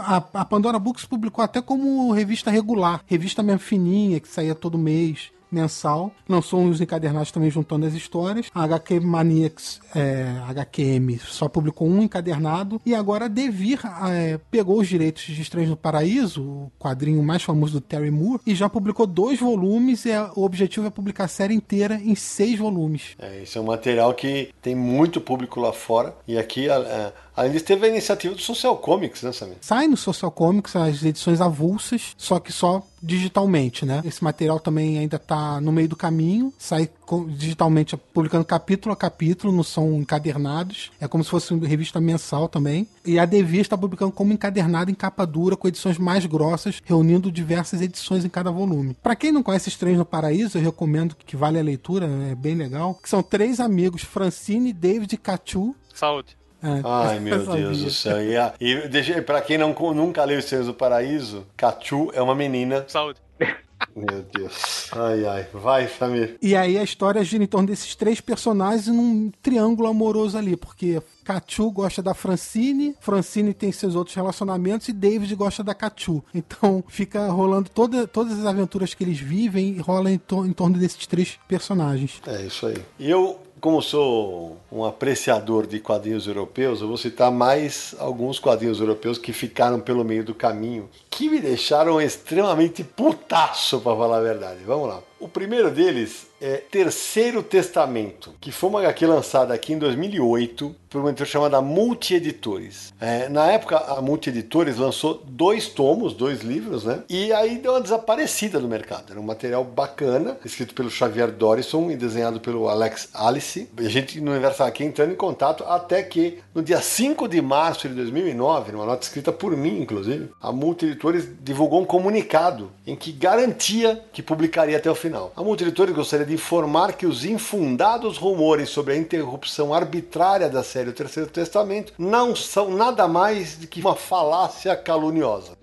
a, a Pandora Books publicou até como revista regular, revista mesmo fininha que saía todo mês mensal. Lançou uns encadernados também juntando as histórias. A HQ Maniacs, é, HQM, só publicou um encadernado. E agora a Devir é, pegou os direitos de Estranhos no Paraíso, o quadrinho mais famoso do Terry Moore, e já publicou dois volumes. E o objetivo é publicar a série inteira em seis volumes. É, isso é um material que tem muito público lá fora. E aqui, a, Além disso, teve a iniciativa do Social Comics, né, Samir? Sai no Social Comics as edições avulsas, só que só digitalmente, né? Esse material também ainda está no meio do caminho, sai digitalmente publicando capítulo a capítulo, não são encadernados. É como se fosse uma revista mensal também. E a Devia está publicando como encadernado em capa dura, com edições mais grossas, reunindo diversas edições em cada volume. Para quem não conhece Estranhos no Paraíso, eu recomendo que vale a leitura, é bem legal. São três amigos, Francine, David e Cachu. Saúde. É, Ai, <laughs> meu Deus do céu. E, a, e deixa, pra quem não, nunca leu Os Senhos do Paraíso, Cachu é uma menina. Saúde. <laughs> Meu Deus. Ai, ai. Vai, Samir. E aí a história gira em torno desses três personagens num triângulo amoroso ali, porque Cachu gosta da Francine, Francine tem seus outros relacionamentos e David gosta da Cachu. Então fica rolando toda, todas as aventuras que eles vivem e rola em, to em torno desses três personagens. É isso aí. E eu como sou um apreciador de quadrinhos europeus, eu vou citar mais alguns quadrinhos europeus que ficaram pelo meio do caminho, que me deixaram extremamente putaço, para falar a verdade. Vamos lá. O primeiro deles é Terceiro Testamento, que foi uma HQ lançada aqui em 2008 por uma editora chamada Multi Editores. É, na época, a Multi Editores lançou dois tomos, dois livros, né? E aí deu uma desaparecida do mercado. Era um material bacana, escrito pelo Xavier Dorison e desenhado pelo Alex Alice. A gente no Universo aqui entrando em contato até que no dia 5 de março de 2009, numa nota escrita por mim, inclusive, a Multi Editores divulgou um comunicado em que garantia que publicaria até o final. A Multi Editores gostaria de informar que os infundados rumores sobre a interrupção arbitrária da série O Terceiro Testamento não são nada mais do que uma falácia caluniosa.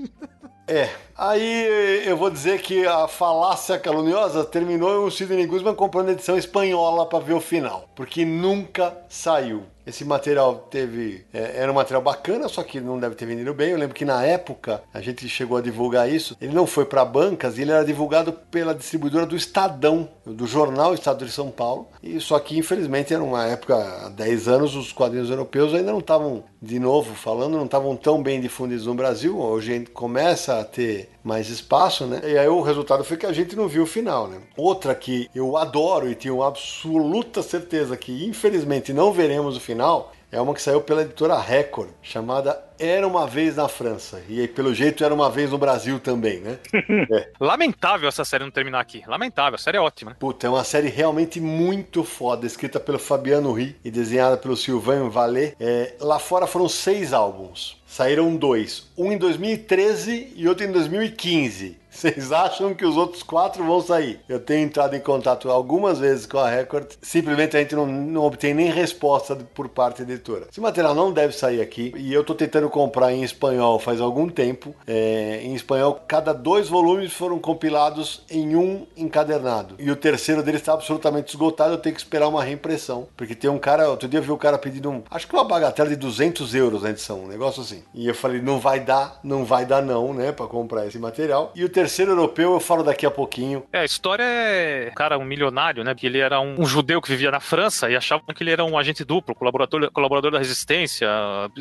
É, aí eu vou dizer que a falácia caluniosa terminou o Sidney Guzman comprando a edição espanhola para ver o final, porque nunca saiu. Esse material teve. É, era um material bacana, só que não deve ter vendido bem. Eu lembro que na época a gente chegou a divulgar isso. Ele não foi para bancas, ele era divulgado pela distribuidora do Estadão, do jornal Estado de São Paulo. E só que infelizmente era uma época, há 10 anos, os quadrinhos europeus ainda não estavam, de novo falando, não estavam tão bem difundidos no Brasil. Hoje a gente começa a ter mais espaço, né? E aí o resultado foi que a gente não viu o final, né? Outra que eu adoro e tenho absoluta certeza que infelizmente não veremos o final é uma que saiu pela editora Record, chamada Era uma Vez na França. E aí, pelo jeito, era uma vez no Brasil também, né? <laughs> é. Lamentável essa série não terminar aqui. Lamentável, a série é ótima. Puta, é uma série realmente muito foda, escrita pelo Fabiano Ri e desenhada pelo Sylvain Vallée. É, lá fora foram seis álbuns. Saíram dois. Um em 2013 e outro em 2015. Vocês acham que os outros quatro vão sair? Eu tenho entrado em contato algumas vezes com a Record, simplesmente a gente não, não obtém nem resposta por parte da editora. Esse material não deve sair aqui e eu estou tentando comprar em espanhol faz algum tempo. É, em espanhol, cada dois volumes foram compilados em um encadernado e o terceiro deles está absolutamente esgotado. Eu tenho que esperar uma reimpressão, porque tem um cara, outro dia eu vi o cara pedindo, um, acho que uma bagatela de 200 euros na edição, um negócio assim. E eu falei, não vai dar, não vai dar não, né, para comprar esse material. E o terceiro europeu eu falo daqui a pouquinho. É, a história é, cara, um milionário, né? Que ele era um, um, judeu que vivia na França e achava que ele era um agente duplo, colaborador, colaborador da resistência.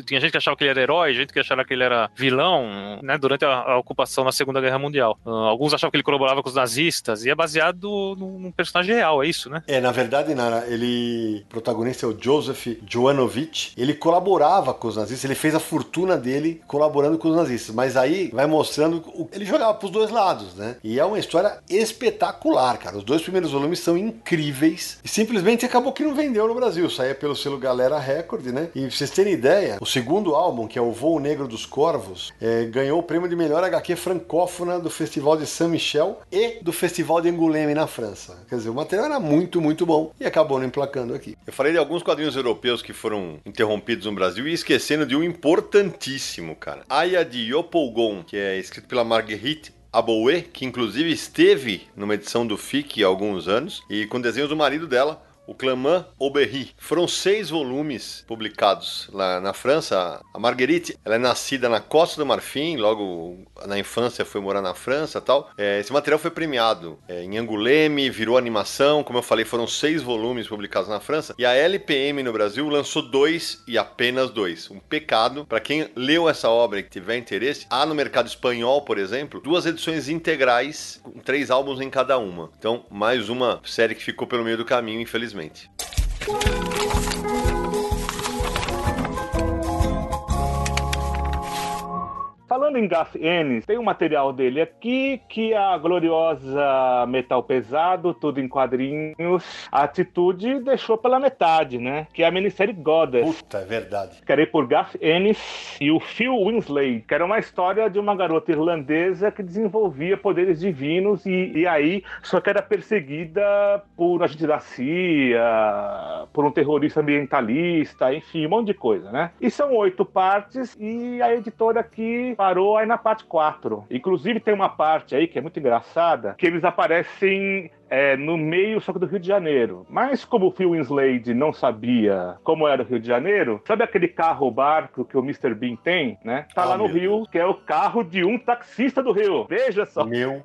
Tinha gente que achava que ele era herói herói, gente que achava que ele era vilão, né, durante a, a ocupação na Segunda Guerra Mundial. Uh, alguns achavam que ele colaborava com os nazistas, e é baseado num, num personagem real, é isso, né? É, na verdade, Nara, ele. O protagonista é o Joseph Jovanovic. Ele colaborava com os nazistas, ele fez a fortuna dele colaborando com os nazistas. Mas aí vai mostrando. O... Ele jogava pros dois lados, né? E é uma história espetacular, cara. Os dois primeiros volumes são incríveis. E simplesmente acabou que não vendeu no Brasil. Saía pelo selo Galera Record, né? E pra vocês terem ideia, o segundo álbum, que é O Voo Negro dos Corvos, é, ganhou o prêmio de melhor HQ francófona do Festival de Saint-Michel e do Festival de Angoulême na França. Quer dizer, o material era muito, muito bom e acabou não emplacando aqui. Eu falei de alguns quadrinhos europeus que foram interrompidos no Brasil e esquecendo de um importantíssimo, cara. Aya de Yopolgon, que é escrito pela Marguerite Aboué, que inclusive esteve numa edição do FIC há alguns anos, e com desenhos do marido dela, o Clamant Aubery. Foram seis volumes publicados lá na França. A Marguerite, ela é nascida na Costa do Marfim, logo na infância foi morar na França tal. É, esse material foi premiado é, em Angoulême, virou animação, como eu falei, foram seis volumes publicados na França. E a LPM no Brasil lançou dois e apenas dois. Um pecado. Para quem leu essa obra e tiver interesse, há no mercado espanhol, por exemplo, duas edições integrais, com três álbuns em cada uma. Então, mais uma série que ficou pelo meio do caminho, infelizmente infelizmente. Falando em Garth Ennis, tem um material dele aqui que a gloriosa Metal Pesado, tudo em quadrinhos, a atitude deixou pela metade, né? Que é a minissérie Goddess. Puta, é verdade. Querei por Garth Ennis e o Phil Winsley, que era uma história de uma garota irlandesa que desenvolvia poderes divinos e, e aí só que era perseguida por um agente da CIA, por um terrorista ambientalista, enfim, um monte de coisa, né? E são oito partes e a editora aqui parou aí na parte 4. Inclusive tem uma parte aí que é muito engraçada, que eles aparecem é, no meio só que do Rio de Janeiro. Mas como o Phil Winslade não sabia como era o Rio de Janeiro, sabe aquele carro barco que o Mr. Bean tem, né? Tá Ah, lá no Rio, que é o carro de um taxista do Rio. Veja só. Meu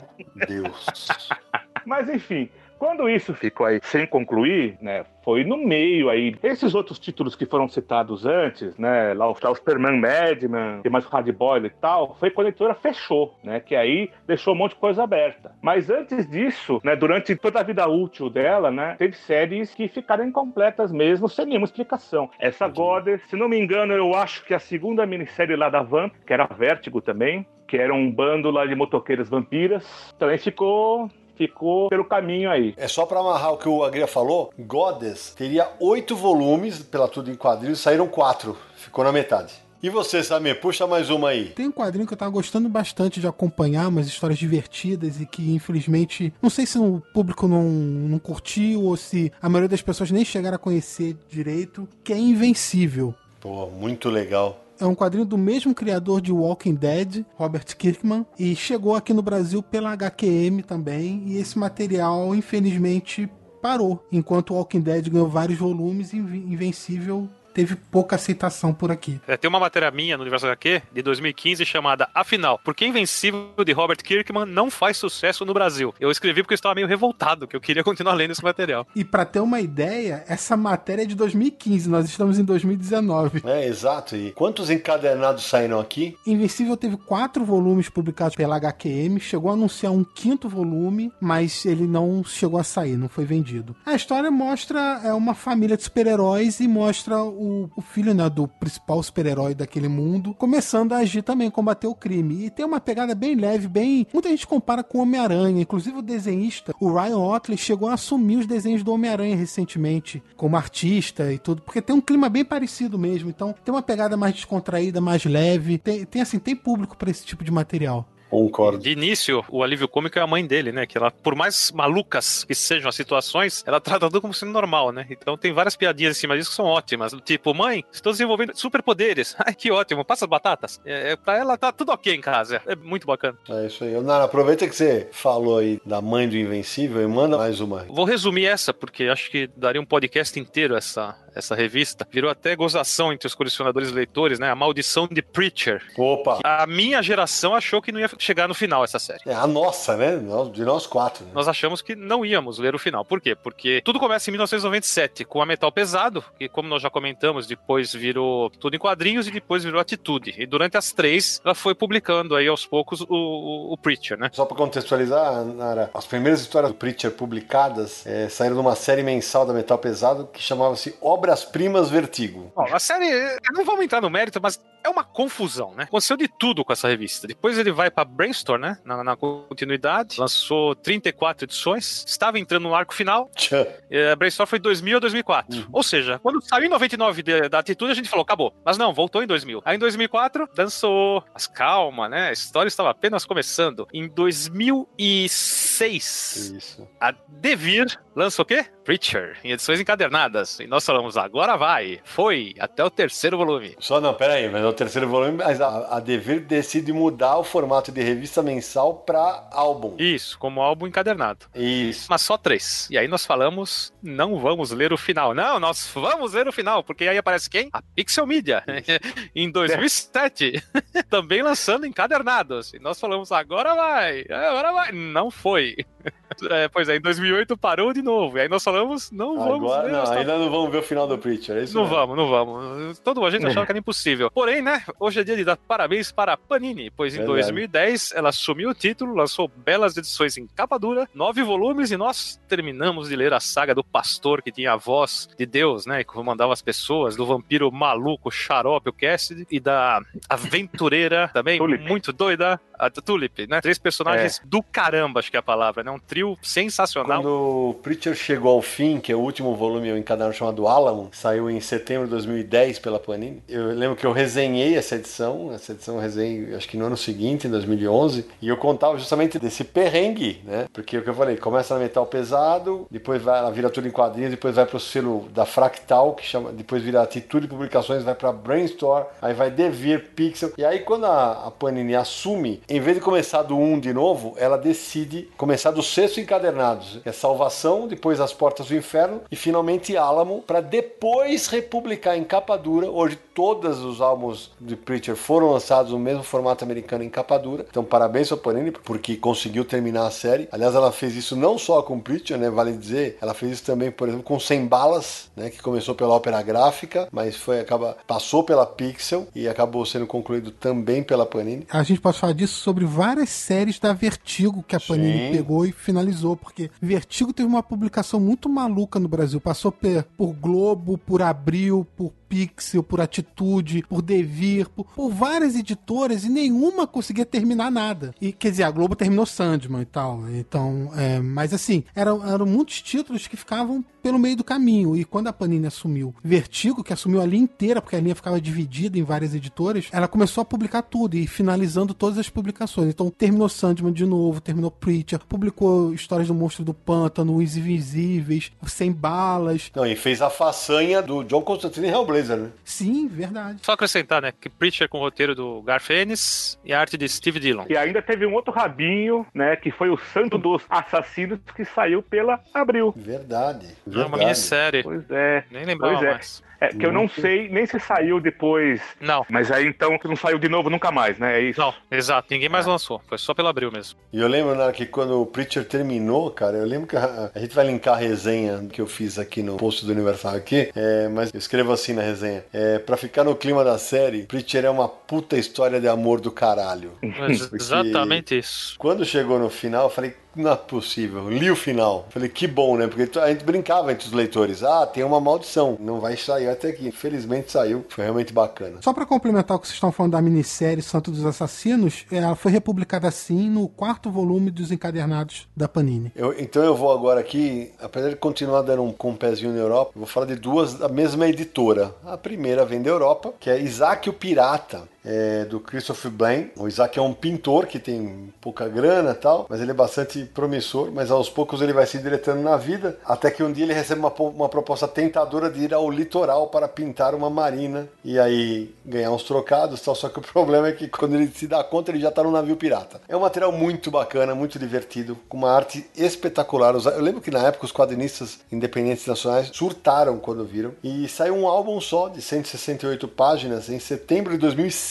Deus. <laughs> Mas enfim, quando isso ficou aí sem concluir, né, foi no meio aí. Esses outros títulos que foram citados antes, né, lá o, lá o Superman Madman, e mais o Hard Boiled e tal, foi quando a editora fechou, né, que aí deixou um monte de coisa aberta. Mas antes disso, né, durante toda a vida útil dela, né, teve séries que ficaram incompletas mesmo, sem nenhuma explicação. Essa Goddess, se não me engano, eu acho que a segunda minissérie lá da Vamp, que era Vértigo também, que era um bando lá de motoqueiras vampiras, também ficou ficou pelo caminho aí. É só pra amarrar o que o Agria falou, Goddess teria oito volumes pela tudo em quadrinhos, saíram quatro, ficou na metade. E você, Samir, puxa mais uma aí. Tem um quadrinho que eu tava gostando bastante de acompanhar, umas histórias divertidas e que, infelizmente, não sei se o público não, não curtiu ou se a maioria das pessoas nem chegaram a conhecer direito, que é Invencível. Pô, muito legal. É um quadrinho do mesmo criador de Walking Dead, Robert Kirkman, e chegou aqui no Brasil pela HQM também, e esse material, infelizmente, parou. Enquanto Walking Dead ganhou vários volumes, Invencível teve pouca aceitação por aqui. É, tem uma matéria minha no Universo HQ de 2015 chamada Afinal, por que Invencível de Robert Kirkman não faz sucesso no Brasil? Eu escrevi porque eu estava meio revoltado, que eu queria continuar lendo esse material. E pra ter uma ideia, essa matéria é de 2015, nós estamos em 2019. É, exato. E quantos encadernados saíram aqui? Invencível teve quatro volumes publicados pela HQM, chegou a anunciar um quinto volume, mas ele não chegou a sair, não foi vendido. A história mostra é, uma família de super-heróis e mostra o, o filho né, do principal super-herói daquele mundo começando a agir também, combater o crime. E tem uma pegada bem leve, bem. Muita gente compara com Homem-Aranha, inclusive o desenhista, o Ryan Otley, chegou a assumir os desenhos do Homem-Aranha recentemente, como artista e tudo, porque tem um clima bem parecido mesmo. Então tem uma pegada mais descontraída, mais leve. Tem, tem assim, tem público pra esse tipo de material. Concordo. De início, o alívio cômico é a mãe dele, né? Que ela, por mais malucas que sejam as situações, ela trata tudo como sendo normal, né? Então tem várias piadinhas em cima disso que são ótimas. Tipo, mãe, estou desenvolvendo superpoderes. <laughs> Ai, que ótimo. Passa as batatas. É, é, pra ela tá tudo ok em casa. É muito bacana. É isso aí. Nara, aproveita que você falou aí da mãe do Invencível e manda mais uma. Vou resumir essa, porque acho que daria um podcast inteiro essa, essa revista. Virou até gozação entre os colecionadores e leitores, né? A maldição de Preacher. Opa! A minha geração achou que não ia chegar no final essa série. É a nossa, né? De nós quatro. Né? Nós achamos que não íamos ler o final. Por quê? Porque tudo começa em 1997 com a Metal Pesado, que, como nós já comentamos, depois virou tudo em quadrinhos e depois virou Atitude. E durante as três, ela foi publicando aí aos poucos o, o, o Preacher, né? Só pra contextualizar, Nara, as primeiras histórias do Preacher publicadas é, saíram numa série mensal da Metal Pesado que chamava-se Obras-Primas Vertigo. Bom, a série, não vamos entrar no mérito, mas é uma confusão, né? Aconteceu de tudo com essa revista. Depois ele vai pra Brainstorm, né? Na, na continuidade. Lançou 34 edições. Estava entrando no arco final. Tchã. É, Brainstorm foi 2000 a 2004. Uhum. Ou seja, quando saiu em 99 de- da Atitude, a gente falou, acabou. Mas não, voltou em 2000. Aí em 2004, dançou. Mas calma, né? A história estava apenas começando. Em 2006, Isso. a Devir lança o quê? Preacher, em edições encadernadas. E nós falamos, agora vai. Foi, até o terceiro volume. Só não, pera aí, mas é o terceiro volume, mas a, a Devir decide mudar o formato de revista mensal pra álbum. Isso, como álbum encadernado. Isso. Mas só três. E aí nós falamos, não vamos ler o final. Não, nós vamos ler o final, porque aí aparece quem? A Pixel Media, <laughs> em 2007. <laughs> Também lançando encadernados. E nós falamos, agora vai, agora vai. Não foi. <laughs> É, pois é, em 2008 parou de novo. E aí nós falamos, não vamos Agora ler não, ainda não vamos ver o final do Preacher, é isso Não mesmo? vamos, não vamos. Todo a gente <laughs> achava que era impossível. Porém, né, hoje é dia de dar parabéns para a Panini, pois em Verdade. 2010 ela assumiu o título, lançou belas edições em capa dura, nove volumes, e nós terminamos de ler a saga do pastor que tinha a voz de Deus, né, que comandava as pessoas, do vampiro maluco, xarope, o Cassidy, e da aventureira também, muito doida, a Tulip, né? Três personagens do caramba, acho que é a palavra, né? Um trio sensacional. Quando o Preacher chegou ao fim, que é o último volume encadernado chamado Alamo, saiu em setembro de 2010 pela Panini. Eu lembro que eu resenhei essa edição, essa edição eu resenhei acho que no ano seguinte, em 2011, e eu contava justamente desse perrengue, né? Porque o que eu falei, começa na metal pesado, depois vai, ela vira tudo em quadrinhos, depois vai pro selo da Fractal, que chama, depois vira Atitude Publicações, vai pra Brainstorm, aí vai Devir, Pixel, e aí quando a, a Panini assume, em vez de começar do 1 de novo, ela decide começar do sexto encadernados, que é Salvação, depois As Portas do Inferno e finalmente Álamo, para depois republicar em capa dura. Hoje todos os álbuns de Preacher foram lançados no mesmo formato americano em capa dura. Então parabéns ao Panini porque conseguiu terminar a série. Aliás, ela fez isso não só com Preacher, né, vale dizer, ela fez isso também, por exemplo, com Sem Balas, né, que começou pela Ópera Gráfica, mas foi acaba passou pela Pixel e acabou sendo concluído também pela Panini. A gente pode falar disso sobre várias séries da Vertigo que a Panini Sim. pegou e finalizou, porque Vertigo teve uma publicação muito maluca no Brasil. Passou por Globo, por Abril, por Pixel, por Atitude, por Devir, por, por várias editoras e nenhuma conseguia terminar nada. E quer dizer, a Globo terminou Sandman e tal. Então, é, mas assim, eram, eram muitos títulos que ficavam pelo meio do caminho. E quando a Panini assumiu Vertigo, que assumiu a linha inteira, porque a linha ficava dividida em várias editoras, ela começou a publicar tudo e finalizando todas as publicações. Então, terminou Sandman de novo, terminou Preacher, publicou histórias do Monstro do Pântano, Os Invisíveis, Sem Balas. Não, e fez a façanha do John Constantine e Hellblazer, né? Sim, verdade. Só acrescentar, né, que Preacher com o roteiro do Garth Ennis e a arte de Steve Dillon. E ainda teve um outro rabinho, né? Que foi o Santo dos Assassinos, que saiu pela Abril. Verdade. É verdade. uma minissérie. Pois é. Nem lembrava Pois é. mais. É, que eu não sei nem se saiu depois. Não, Mas aí então não saiu de novo nunca mais, né? É isso. não, exato. Ninguém mais lançou. Foi só pela Abril mesmo. E eu lembro, né, que quando o Preacher terminou, cara, eu lembro que a, a gente vai linkar a resenha que eu fiz aqui no post do Universal aqui, é, mas eu escrevo assim na resenha. É, pra ficar no clima da série, Preacher é uma puta história de amor do caralho. <laughs> Exatamente isso. Quando chegou no final, eu falei, não é possível. Li o final. Falei, que bom, né? Porque a gente brincava entre os leitores. Ah, tem uma maldição. Não vai sair até aqui. Infelizmente saiu. Foi realmente bacana. Só pra complementar o que vocês estão falando da minissérie Santo dos Assassinos, ela foi republicada assim no quarto volume dos encadernados da Panini. Eu- então eu vou agora aqui, apesar de continuar dando um, com um pezinho na Europa, eu vou falar de duas da mesma editora. A primeira vem da Europa, que é Isaac o Pirata, é, do Christopher Blaine. O Isaac é um pintor que tem pouca grana tal, mas ele é bastante promissor, mas aos poucos ele vai se diretando na vida, até que um dia ele recebe uma, uma proposta tentadora de ir ao litoral para pintar uma marina e aí ganhar uns trocados, tal. Só que o <laughs> problema é que quando ele se dá conta, ele já tá no navio pirata. É um material muito bacana, muito divertido, com uma arte espetacular. Eu lembro que na época os quadrinistas independentes nacionais surtaram quando viram e saiu um álbum só de 168 páginas em setembro de 2005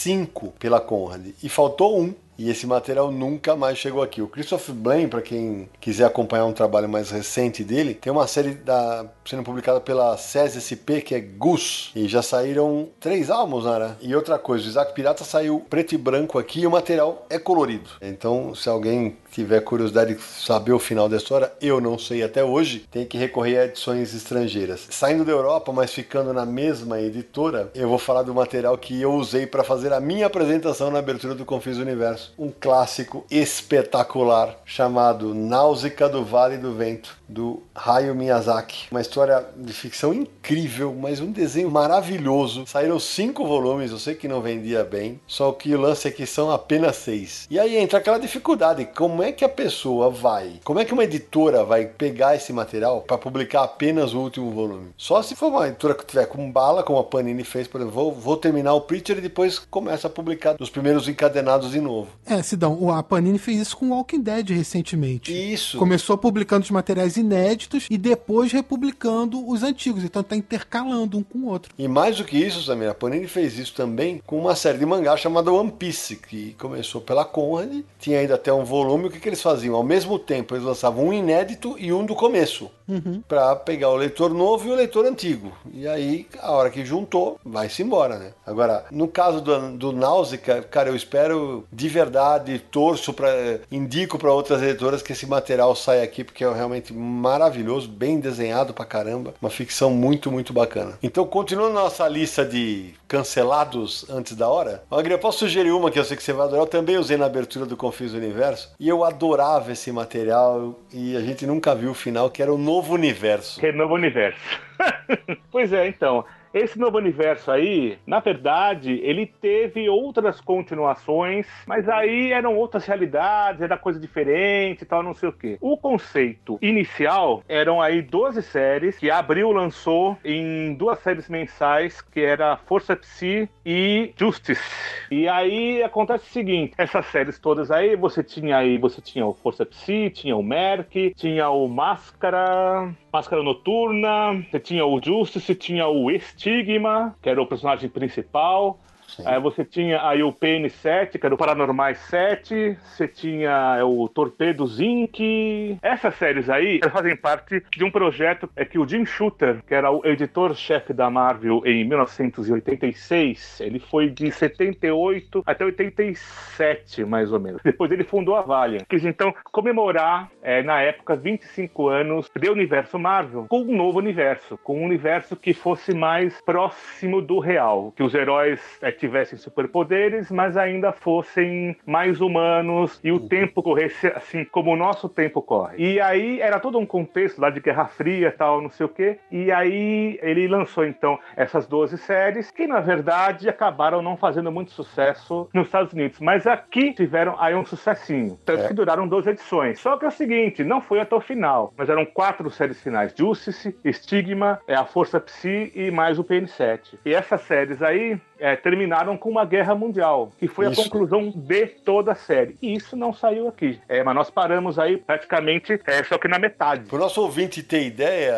pela Conrad e faltou um e esse material nunca mais chegou aqui. O Christopher Blaine, para quem quiser acompanhar um trabalho mais recente dele, tem uma série da, sendo publicada pela SES-SP, que é Goose, e já saíram três álbuns, Nara. E outra coisa, o Isaac Pirata saiu preto e branco aqui e o material é colorido. Então, se alguém tiver curiosidade de saber o final da história, eu não sei até hoje, tem que recorrer a edições estrangeiras. Saindo da Europa, mas ficando na mesma editora, eu vou falar do material que eu usei para fazer a minha apresentação na abertura do Confis Universo um clássico espetacular chamado Náusea do Vale do Vento, do Hayao Miyazaki. Uma história de ficção incrível, mas um desenho maravilhoso. Saíram cinco volumes, eu sei que não vendia bem, só que o lance é que são apenas seis. E aí entra aquela dificuldade: como é que a pessoa vai, como é que uma editora vai pegar esse material para publicar apenas o último volume? Só se for uma editora que tiver com bala, como a Panini fez, por exemplo, vou, vou terminar o Preacher e depois começa a publicar os primeiros encadenados de novo. É, Sidão, a Panini fez isso com Walking Dead recentemente. Isso. Começou publicando os materiais inéditos e depois republicando os antigos. Então tá intercalando um com o outro. E mais do que isso, Samir, a Panini fez isso também com uma série de mangá chamada One Piece, que começou pela Conrad, tinha ainda até um volume. O que, que eles faziam? Ao mesmo tempo, eles lançavam um inédito e um do começo. Uhum. Para pegar o leitor novo e o leitor antigo. E aí, a hora que juntou, vai-se embora, né? Agora, no caso do, do Náusea, cara, eu espero de verdade, torço para indico para outras editoras que esse material saia aqui porque é realmente maravilhoso, bem desenhado pra caramba, uma ficção muito, muito bacana. Então, continuando nossa lista de cancelados antes da hora, Magria, posso sugerir uma que eu sei que você vai adorar, eu também usei na abertura do Confis Universo, e eu adorava esse material e a gente nunca viu o final, que era o Novo Universo. Que é Novo Universo. <laughs> pois é, então, esse novo universo aí, na verdade, ele teve outras continuações, mas aí eram outras realidades, era coisa diferente e tal, não sei o quê. O conceito inicial eram aí 12 séries que Abril lançou em duas séries mensais, que era Força Psi e Justice. E aí acontece o seguinte, essas séries todas aí, você tinha aí, você tinha o Força Psi, tinha o Merc, tinha o Máscara, Máscara Noturna, você tinha o Justice, tinha o Estigma, que era o personagem principal. Aí você tinha aí o PN7, que era o Paranormais 7, você tinha é, o Torpedos Inc. Essas séries aí fazem parte de um projeto é que o Jim Shooter, que era o editor-chefe da Marvel em 1986, ele foi de 78 até 87, mais ou menos. Depois ele fundou a Valiant. Quis então comemorar, é, na época, 25 anos do universo Marvel, com um novo universo, com um universo que fosse mais próximo do real, que os heróis é, tivessem superpoderes, mas ainda fossem mais humanos e o uhum. tempo corresse assim como o nosso tempo corre. E aí era todo um contexto lá de Guerra Fria tal, não sei o quê. E aí ele lançou então essas 12 séries que na verdade acabaram não fazendo muito sucesso nos Estados Unidos, mas aqui tiveram aí um sucessinho, tanto é. que duraram 12 edições. Só que é o seguinte, não foi até o final, mas eram quatro séries finais: Justice, Stigma, é a Força Psi e mais o PN7. E essas séries aí é, terminaram com uma guerra mundial, que foi isso. a conclusão de toda a série. E isso não saiu aqui. É, mas nós paramos aí praticamente é, só que na metade. Para o nosso ouvinte ter ideia,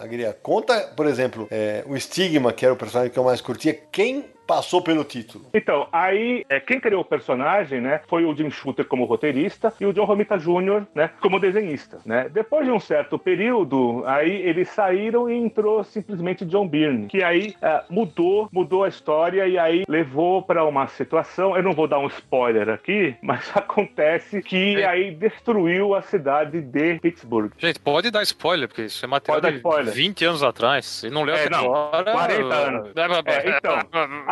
Agria, conta, por exemplo, é, o Stigma, que era o personagem que eu mais curtia, quem passou pelo título. Então, aí, é, quem criou o personagem, né, foi o Jim Shooter como roteirista e o John Romita Jr., né, como desenhista, né. Depois de um certo período, aí eles saíram e entrou simplesmente John Byrne, que aí é, mudou, mudou a história e aí levou para uma situação, eu não vou dar um spoiler aqui, mas acontece que é. aí destruiu a cidade de Pittsburgh. Gente, pode dar spoiler, porque isso é material de 20 anos atrás. E não leu é, até não, agora. 40 anos. É, então,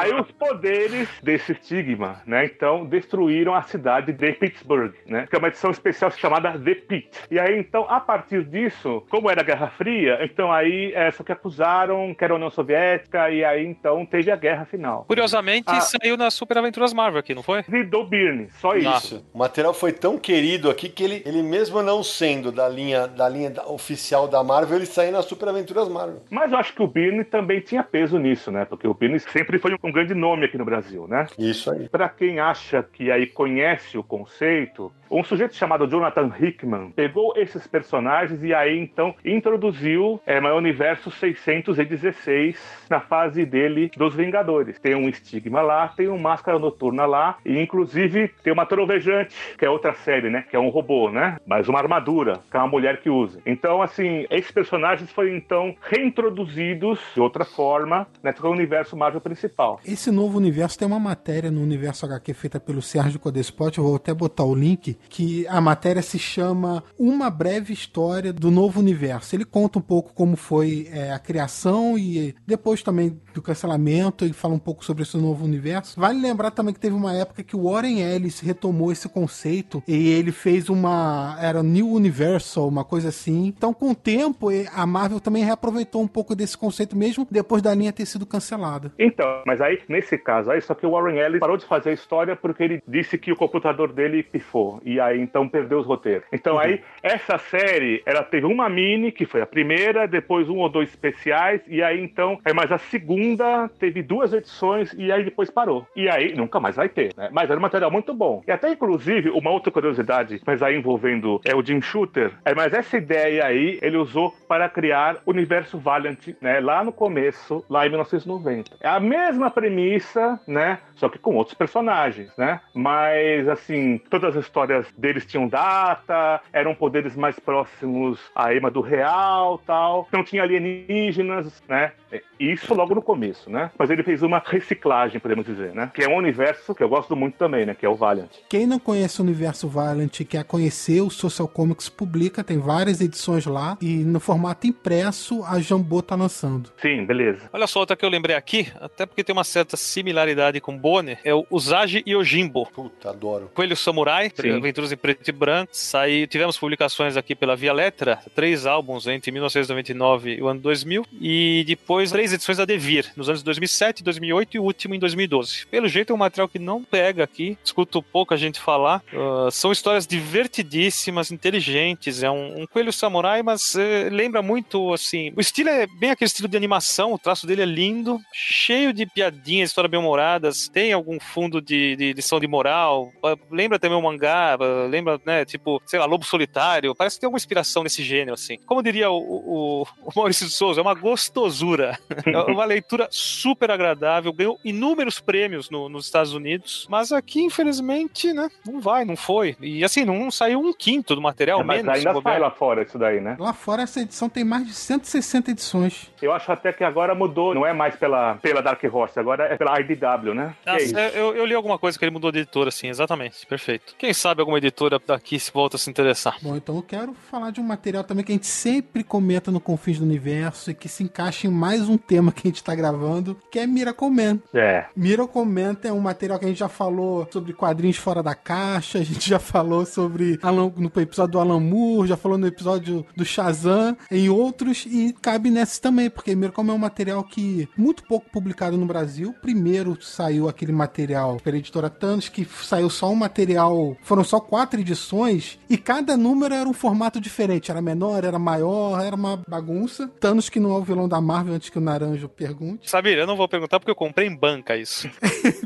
Aí os poderes desse estigma, né? Então destruíram a cidade de Pittsburgh, né? Que é uma edição especial chamada The Pit. E aí então a partir disso, como era a Guerra Fria, então aí é, só que acusaram que era a União Soviética e aí então teve a guerra final. Curiosamente Ah. saiu na Super Aventuras Marvel aqui, não foi? E do Byrne, só isso. Isso. O material foi tão querido aqui que ele, ele mesmo não sendo da linha, da linha da- oficial da Marvel, ele saiu na Super Aventuras Marvel. Mas eu acho que o Byrne também tinha peso nisso, né? Porque o Byrne sempre foi um grande nome aqui no Brasil, né? Isso aí. Para quem acha que aí conhece o conceito, um sujeito chamado Jonathan Hickman pegou esses personagens e aí então introduziu é, o universo 616 na fase dele dos Vingadores. Tem um estigma lá, tem um Máscara Noturna lá e inclusive tem uma Trovejante, que é outra série, né? Que é um robô, né? Mas uma armadura, que é uma mulher que usa. Então, assim, esses personagens foram então reintroduzidos de outra forma no universo Marvel principal. Esse novo universo tem uma matéria no universo HQ feita pelo Sérgio Codespot, eu vou até botar o link, que a matéria se chama Uma Breve História do Novo Universo. Ele conta um pouco como foi é, a criação e depois também do cancelamento e fala um pouco sobre esse novo universo. Vale lembrar também que teve uma época que o Warren Ellis retomou esse conceito e ele fez uma... era New Universal, uma coisa assim. Então, com o tempo, a Marvel também reaproveitou um pouco desse conceito mesmo depois da linha ter sido cancelada. Então, mas aí, nesse caso aí, só que o Warren Ellis parou de fazer a história porque ele disse que o computador dele pifou. E aí, então, perdeu os roteiros. Então, aí, essa série, ela teve uma mini, que foi a primeira, depois um ou dois especiais, e aí, então, é mais a segunda teve duas edições, e aí depois parou. E aí, nunca mais vai ter, né? Mas era um material muito bom. E até, inclusive, uma outra curiosidade, mas aí envolvendo é o Jim Shooter, é, mas essa ideia aí, ele usou para criar o universo Valiant, né? Lá no começo, lá em 1990. É a mesma premissa, né? Só que com outros personagens, né? Mas, assim, todas as histórias deles tinham data, eram poderes mais próximos à Ema do real, tal. Não tinha alienígenas, né? Isso logo no começo, né? Mas ele fez uma reciclagem, podemos dizer, né? Que é um universo que eu gosto muito também, né? Que é o Valiant. Quem não conhece o universo Valiant e quer conhecer, o Social Comics publica, tem várias edições lá e no formato impresso a Jambô tá lançando. Sim, beleza. Olha só, outra que eu lembrei aqui, até porque tem uma certa similaridade com Bonner, é o Usagi Yojimbo. Puta, adoro. Coelho Samurai, Sim. Aventuras em preto e branco. Saiu, tivemos publicações aqui pela Via Letra, três álbuns entre 1999 e o ano 2000, e depois três edições da Devir, nos anos 2007, 2008 e o último em 2012. Pelo jeito é um material que não pega aqui, escuto pouca gente falar. Ah, são histórias divertidíssimas, inteligentes, é um, um Coelho Samurai, mas eh, lembra muito, assim, o estilo é bem aquele estilo de animação, o traço dele é lindo, cheio de piadinhas, histórias bem-humoradas, tem algum fundo de, de lição de moral, ah, lembra também o mangá, lembra, né, tipo, sei lá, Lobo Solitário, parece que tem alguma inspiração nesse gênero, assim. Como diria o, o, o <laughs> Maurício de Souza, é uma gostosura. É uma leitura super agradável, ganhou inúmeros prêmios no- nos Estados Unidos, mas aqui, infelizmente, né, não vai, não foi. E assim, não saiu um quinto do material, É, mas menos. ainda sai lá fora isso daí, né? Lá fora essa edição tem mais de 160 edições. Eu acho até que agora mudou, não é mais pela, pela Dark Horse, agora é pela IDW, né? Ah, Que é isso? eu, eu li alguma coisa que ele mudou de editora, sim, exatamente. Perfeito. Quem sabe alguma editora daqui se volta a se interessar. Bom, então eu quero falar de um material também que a gente sempre comenta no Confins do Universo e que se encaixa em mais um tema que a gente tá gravando, que é Miracle Man. É. Miracle Man é um material que a gente já falou sobre quadrinhos fora da caixa, a gente já falou sobre Alan- no episódio do Alan Moore, já falou no episódio do Shazam, em outros, e cabe nesse também, porque Miracle Man é um material que muito pouco publicado no Brasil. Primeiro saiu aquele material pela editora Thanos, que saiu só um material, foram só quatro edições, e cada número era um formato diferente, era menor, era maior, era uma bagunça. Thanos que não é o vilão da Marvel, antes que o Naranjo pergunte. Sabia, eu não vou perguntar porque eu comprei em banca isso. <laughs>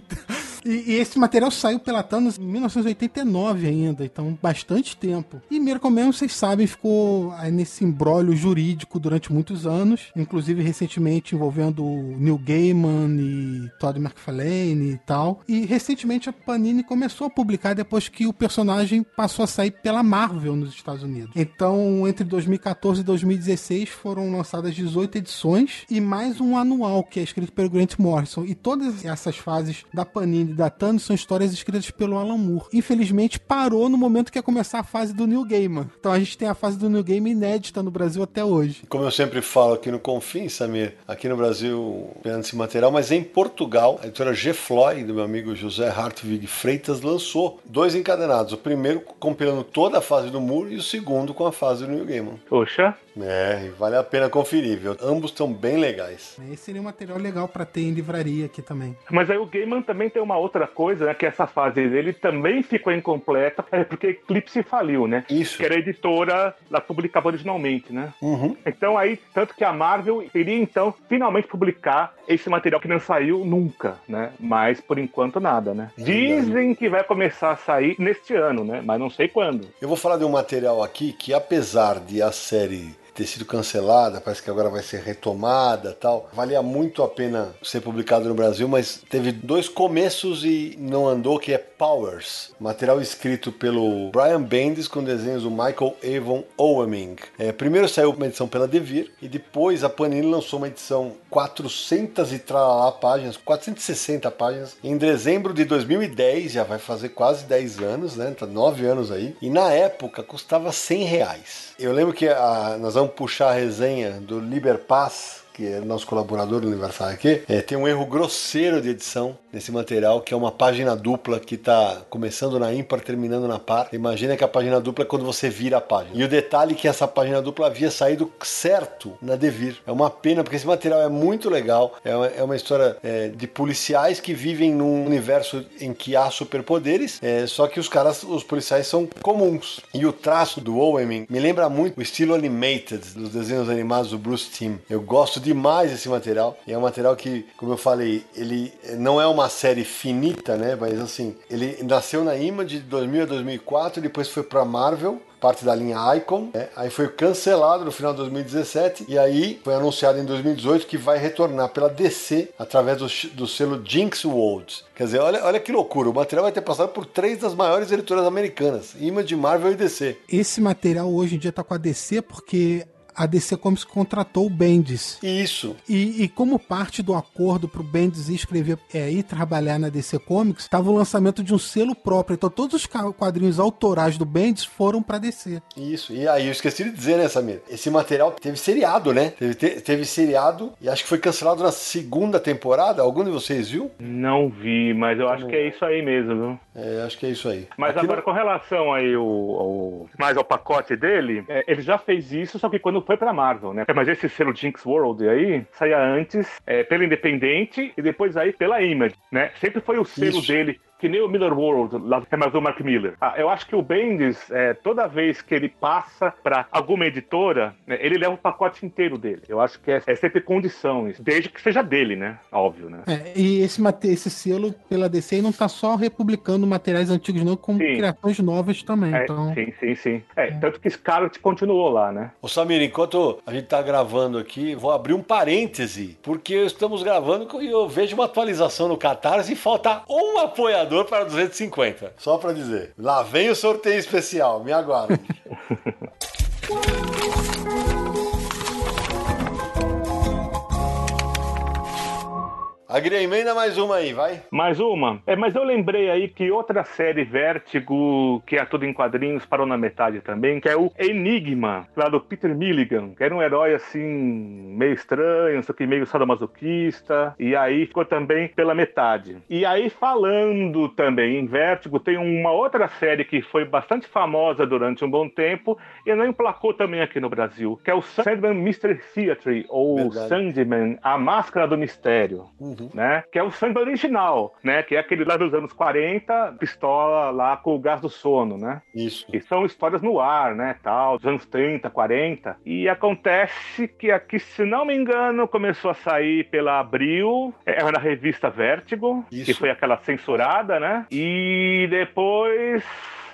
E, e esse material saiu pela Thanos em 1989 ainda, então bastante tempo. E Miracle Man, vocês sabem, ficou nesse embrólio jurídico durante muitos anos, inclusive recentemente envolvendo Neil Gaiman e Todd McFarlane e tal. E recentemente a Panini começou a publicar depois que o personagem passou a sair pela Marvel nos Estados Unidos. Então, entre 2014 e 2016 foram lançadas 18 edições e mais um anual que é escrito pelo Grant Morrison. E todas essas fases da Panini datando são histórias escritas pelo Alan Moore. Infelizmente, parou no momento que ia começar a fase do New Gaiman. Então a gente tem a fase do New Gaiman inédita no Brasil até hoje. Como eu sempre falo aqui no Confim, Samir, aqui no Brasil, pegando esse material, mas em Portugal, a editora G. Floyd, do meu amigo José Hartwig Freitas, lançou dois encadenados. O primeiro compilando toda a fase do Moore e o segundo com a fase do New Gaiman. Poxa, É, vale a pena conferir, viu? Ambos estão bem legais. Esse seria um material legal pra ter em livraria aqui também. Mas aí o Gaiman também tem uma outra coisa, né? Que essa fase dele também ficou incompleta, é porque Eclipse faliu, né? Isso. Que era a editora que publicava originalmente, né? Uhum. Então aí, tanto que a Marvel iria então finalmente publicar esse material que não saiu nunca, né? Mas por enquanto nada, né? Dizem que vai começar a sair neste ano, né? Mas não sei quando. Eu vou falar de um material aqui que, apesar de a série ter sido cancelada, parece que agora vai ser retomada tal, valia muito a pena ser publicado no Brasil, mas teve dois começos e não andou, que é Powers, material escrito pelo Brian Bendis com desenhos do Michael Avon Oeming. É, primeiro saiu uma edição pela Devir e depois a Panini lançou uma edição 400 e tralalá páginas, 460 páginas, em dezembro de 2010, já vai fazer quase 10 anos, né? Tá 9 anos aí. E na época custava 100 reais. Eu lembro que a- nós vamos puxar a resenha do Liber Paz, que é nosso colaborador do Universal aqui, é, tem um erro grosseiro de edição nesse material, que é uma página dupla que está começando na ímpar, terminando na par. Imagina que a página dupla é quando você vira a página. E o detalhe é que essa página dupla havia saído certo na Devir. É uma pena, porque esse material é muito legal. É uma, é uma história é, de policiais que vivem num universo em que há superpoderes, é, só que os caras, os policiais são comuns. E o traço do Owen me lembra muito o estilo animated dos desenhos animados do Bruce Timm. Eu gosto demais desse material. E é um material que, como eu falei, ele não é uma série finita, né? Mas assim, ele nasceu na Image de 2000 a 2004, depois foi pra Marvel parte da linha Icon, né? aí foi cancelado no final de 2017 e aí foi anunciado em 2018 que vai retornar pela DC através do, do selo Jinx World. Quer dizer, olha, olha que loucura, o material vai ter passado por três das maiores editoras americanas, Image, Marvel e DC. Esse material hoje em dia tá com a DC porque a DC Comics contratou o Bendis. Isso. E, e como parte do acordo pro Bendis ir escrever é, ir trabalhar na DC Comics, estava o lançamento de um selo próprio. Então todos os quadrinhos autorais do Bendis foram pra DC. Isso, e aí eu esqueci de dizer, né, Samir? Esse material teve seriado, né? Teve, te- teve seriado e acho que foi cancelado na segunda temporada. Algum de vocês viu? Não vi, mas eu acho que é isso aí mesmo, viu? É, acho que é isso aí. Mas Aqui agora, com relação aí ao, ao- mais ao pacote dele, é, ele já fez isso, só que quando foi pra Marvel, né? Mas esse selo Jinx World aí saía antes é, pela Independente e depois aí pela Image, né? Sempre foi o selo Isso. dele. Que nem o Miller World, lá que é mais o Mark Miller. Ah, eu acho que o Bendis, é, toda vez que ele passa pra alguma editora, né, ele leva o pacote inteiro dele. Eu acho que é, é sempre condição isso. Desde que seja dele, né? Óbvio, né? É, e esse, esse selo pela DC não tá só republicando materiais antigos, não, como Sim. criações novas também. É, então, Sim, sim, sim. É, tanto que Scarlet continuou lá, né? Ô Samir, enquanto a gente tá gravando aqui, vou abrir um parêntese, porque estamos gravando e eu vejo uma atualização no Catarse e falta um apoiador para 250. Só para dizer. Lá vem o sorteio especial, me aguarde. <laughs> Agri, emenda mais uma aí, vai. Mais uma? É, mas eu lembrei aí que outra série Vértigo, que é tudo em quadrinhos, parou na metade também, que é o Enigma, lá do Peter Milligan, que era um herói assim, meio estranho, só que meio sadomasoquista, e aí ficou também pela metade. E aí, falando também em Vértigo, tem uma outra série que foi bastante famosa durante um bom tempo e não emplacou também aqui no Brasil, que é o Sandman Mystery Theatre, ou Verdade. Sandman, A Máscara do Mistério Uhum. Né? Que é o sangue original, né? Que é aquele lá dos anos 40, pistola lá com o gás do sono, né? Isso. Que são histórias no ar, né? Tal, dos anos 30, 40. E acontece que aqui, se não me engano, começou a sair pela Abril, é na revista Vértigo, Isso. que foi aquela censurada, né? E depois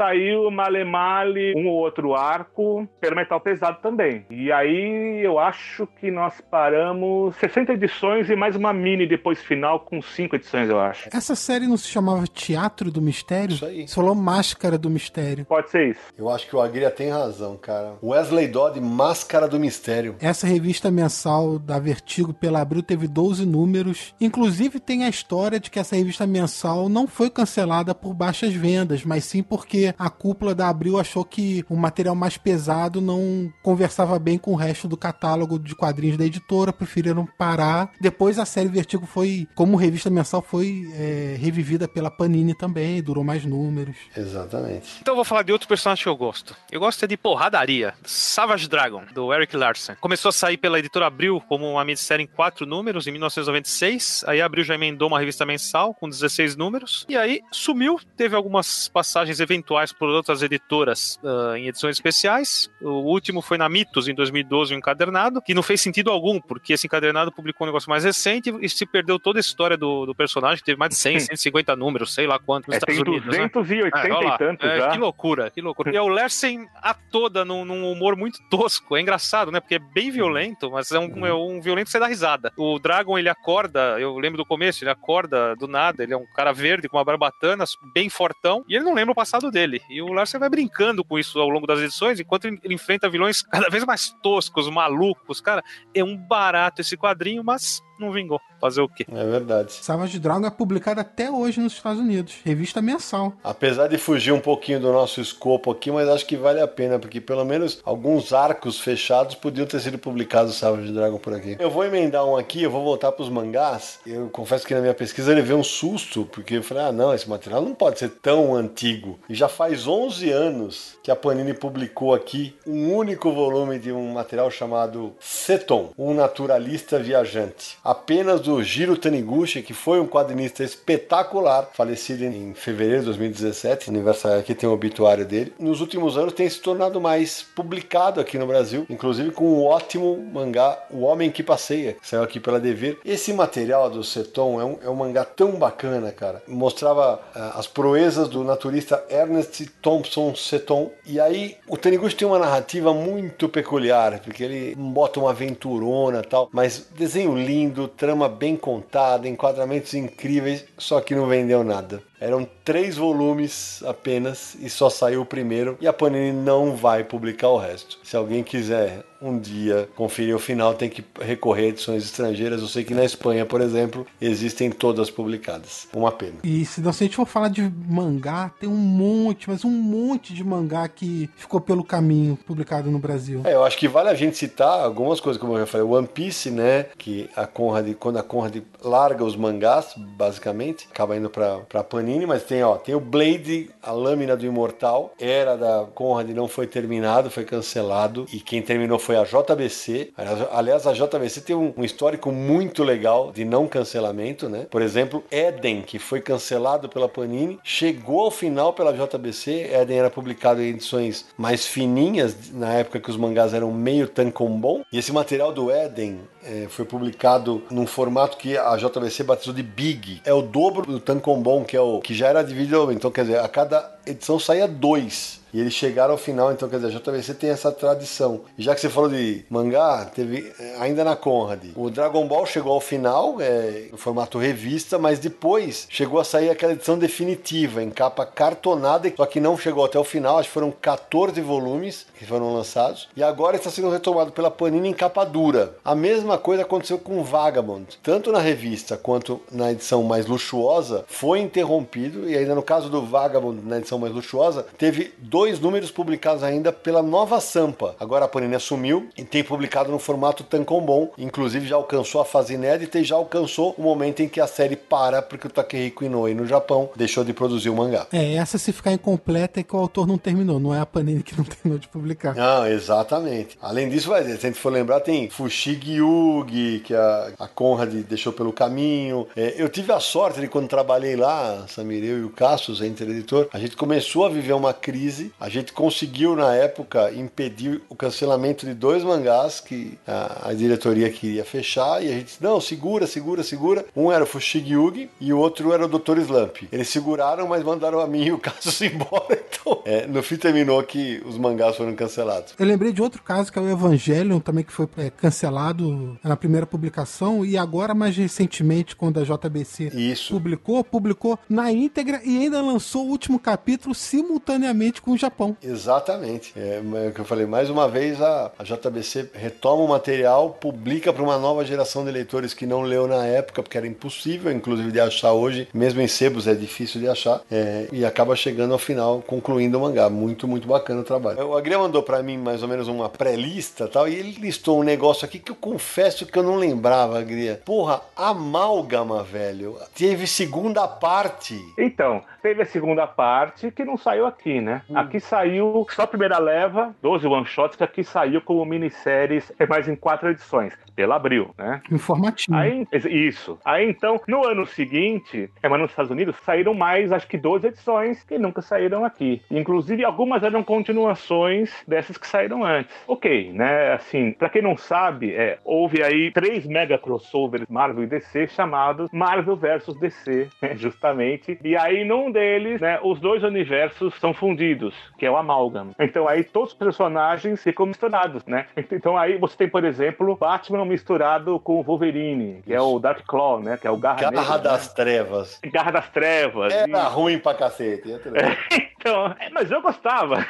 saiu Male Male, um ou outro arco, pelo metal pesado também. E aí eu acho que nós paramos 60 edições e mais uma mini depois final com 5 edições, eu acho. Essa série não se chamava Teatro do Mistério? Isso aí. Você falou Máscara do Mistério. Pode ser isso. Eu acho que o Agria tem razão, cara. Wesley Dodd, Máscara do Mistério. Essa revista mensal da Vertigo pela Abril teve 12 números. Inclusive tem a história de que essa revista mensal não foi cancelada por baixas vendas, mas sim porque a cúpula da Abril achou que o material mais pesado não conversava bem com o resto do catálogo de quadrinhos da editora, preferiram parar. Depois a série Vertigo foi, como revista mensal, foi é, revivida pela Panini também, durou mais números. Exatamente. Então eu vou falar de outro personagem que eu gosto. Eu gosto é de porradaria. Savage Dragon, do Eric Larson. Começou a sair pela editora Abril como uma minissérie em quatro números, em 1996. Aí a Abril já emendou uma revista mensal com 16 números. E aí sumiu. Teve algumas passagens eventuais por outras editoras uh, em edições especiais. O último foi na Mitos, em 2012, um encadernado, que não fez sentido algum, porque esse encadernado publicou um negócio mais recente e se perdeu toda a história do, do personagem, que teve mais de 100, 150 números, sei lá quanto, nos É, Estados tem Unidos. né? 280 É, olha lá. e tantos É, já. Que loucura, que loucura. <laughs> E é o Lersen a toda num, num humor muito tosco. É engraçado, né? Porque é bem violento, mas é um, é um violento que você dá risada. O Dragon, ele acorda, eu lembro do começo, ele acorda do nada, ele é um cara verde com uma barbatana, bem fortão, e ele não lembra o passado dele. E o Larsen vai brincando com isso ao longo das edições, enquanto ele enfrenta vilões <laughs> cada vez mais toscos, malucos. Cara, é um barato esse quadrinho, mas não vingou. Fazer o quê? É verdade. Savage Dragon é publicada até hoje nos Estados Unidos, revista mensal. Apesar de fugir um pouquinho do nosso escopo aqui, mas acho que vale a pena, porque pelo menos alguns arcos fechados podiam ter sido publicados Savage Dragon por aqui. Eu vou emendar um aqui, eu vou voltar pros mangás. Eu confesso que na minha pesquisa eu levei um susto, porque eu falei, ah não, esse material não pode ser tão antigo. E já faz 11 anos que a Panini publicou aqui um único volume de um material chamado Seton, um naturalista viajante. Apenas do Jiro Taniguchi, que foi um quadrinista espetacular, falecido em fevereiro de 2017. O Universo aqui tem o obituário dele. Nos últimos anos tem se tornado mais publicado aqui no Brasil, inclusive com o ótimo mangá O Homem que Passeia, que saiu aqui pela Devir. Esse material do Seton é um, é um mangá tão bacana, cara. Mostrava ah, as proezas do naturista Ernest Thompson Seton. E aí o Taniguchi tem uma narrativa muito peculiar, porque ele bota uma aventurona tal, mas desenho lindo, trama bem contada, enquadramentos incríveis, só que não vendeu nada. Eram três volumes apenas e só saiu o primeiro. E a Panini não vai publicar o resto. Se alguém quiser um dia conferir o final, tem que recorrer a edições estrangeiras. Eu sei que na Espanha, por exemplo, existem todas publicadas. Uma pena. E se, não, se a gente for falar de mangá, tem um monte, mas um monte de mangá que ficou pelo caminho publicado no Brasil. É, eu acho que vale a gente citar algumas coisas, como eu já falei, One Piece, né? Que a Conrad, quando a Conrad larga os mangás, basicamente, acaba indo pra, pra Panini, mas tem, ó, tem o Blade, a lâmina do Imortal, era da Conrad, não foi terminado, foi cancelado, e quem terminou foi a JBC. Aliás, a JBC tem um, um histórico muito legal de não cancelamento, né? Por exemplo, Eden, que foi cancelado pela Panini, chegou ao final pela JBC. Eden era publicado em edições mais fininhas, na época que os mangás eram meio tankobon. E esse material do Eden é, foi publicado num formato que a JBC batizou de Big. É o dobro do tankobon, que é o que já era dividido. Então, quer dizer, a cada edição saía dois. E eles chegaram ao final, então quer dizer, a JVC tem essa tradição. Já que você falou de mangá, teve é, ainda na Conrad. O Dragon Ball chegou ao final, é, no formato revista, mas depois chegou a sair aquela edição definitiva, em capa cartonada, só que não chegou até o final, acho que foram 14 volumes que foram lançados. E agora está sendo retomado pela Panini em capa dura. A mesma coisa aconteceu com Vagabond. Tanto na revista quanto na edição mais luxuosa, foi interrompido, e ainda no caso do Vagabond, na edição mais luxuosa, teve dois dois números publicados ainda pela Nova Sampa. Agora a Panini assumiu e tem publicado no formato tankobon. Inclusive já alcançou a fase inédita e já alcançou o momento em que a série para porque o Takehiko Inoue no Japão deixou de produzir o mangá. É, essa se ficar incompleta é que o autor não terminou, não é a Panini que não <laughs> terminou de publicar. Não, exatamente. Além disso, vai, se a gente for lembrar, tem Fushigi Yugi, que a, a Conrad deixou pelo caminho. É, eu tive a sorte de quando trabalhei lá, Samir, eu e o Cassius, a intereditor, a gente começou a viver uma crise A gente conseguiu, na época, impedir o cancelamento de dois mangás que a, a diretoria queria fechar. E a gente disse: não, segura, segura, segura. Um era o Fushigi Yugi e o outro era o Dr. Slump. Eles seguraram, mas mandaram a mim e o Cassius <laughs> embora. Então, é, no fim terminou que os mangás foram cancelados. Eu lembrei de outro caso que é o Evangelion, também que foi é, cancelado na primeira publicação e agora mais recentemente quando a JBC Isso. publicou, publicou na íntegra e ainda lançou o último capítulo simultaneamente com o Japão. Exatamente. É, é o que eu falei, mais uma vez a, a JBC retoma o material, publica para uma nova geração de leitores que não leu na época, porque era impossível, inclusive, de achar hoje, mesmo em sebos é difícil de achar, é, e acaba chegando ao final, concluindo o mangá. Muito, muito bacana o trabalho. O Agria mandou para mim mais ou menos uma pré-lista tal, e ele listou um negócio aqui que eu confesso que eu não lembrava, Agria. Porra, amálgama, velho. Teve segunda parte. Então, teve a segunda parte que não saiu aqui, né? Hum. Aqui saiu só a primeira leva, 12 one-shots, que aqui saiu como minisséries, é mais em quatro edições, pela Abril, né? Informativo. Aí, isso. Aí então, no ano seguinte, é, mas nos Estados Unidos, saíram mais, acho que 12 edições que nunca saíram aqui. Inclusive, algumas eram continuações dessas que saíram antes. Ok, né? Assim, pra quem não sabe, é, houve aí três mega crossovers Marvel e DC chamados Marvel versus DC, <laughs> né, justamente. E aí, num deles, né, os dois universos são fundidos, que é o Amalgam. Então aí todos os personagens ficam misturados, né? Então aí você tem, por exemplo, Batman misturado com o Wolverine, que é o Dark Claw, né? Que é o Garra, Garra Negra, das né? Trevas. Garra das Trevas. Era isso. ruim pra cacete. <laughs> Então, é, mas eu gostava.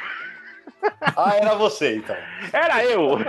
Ah, era você, então. Era eu!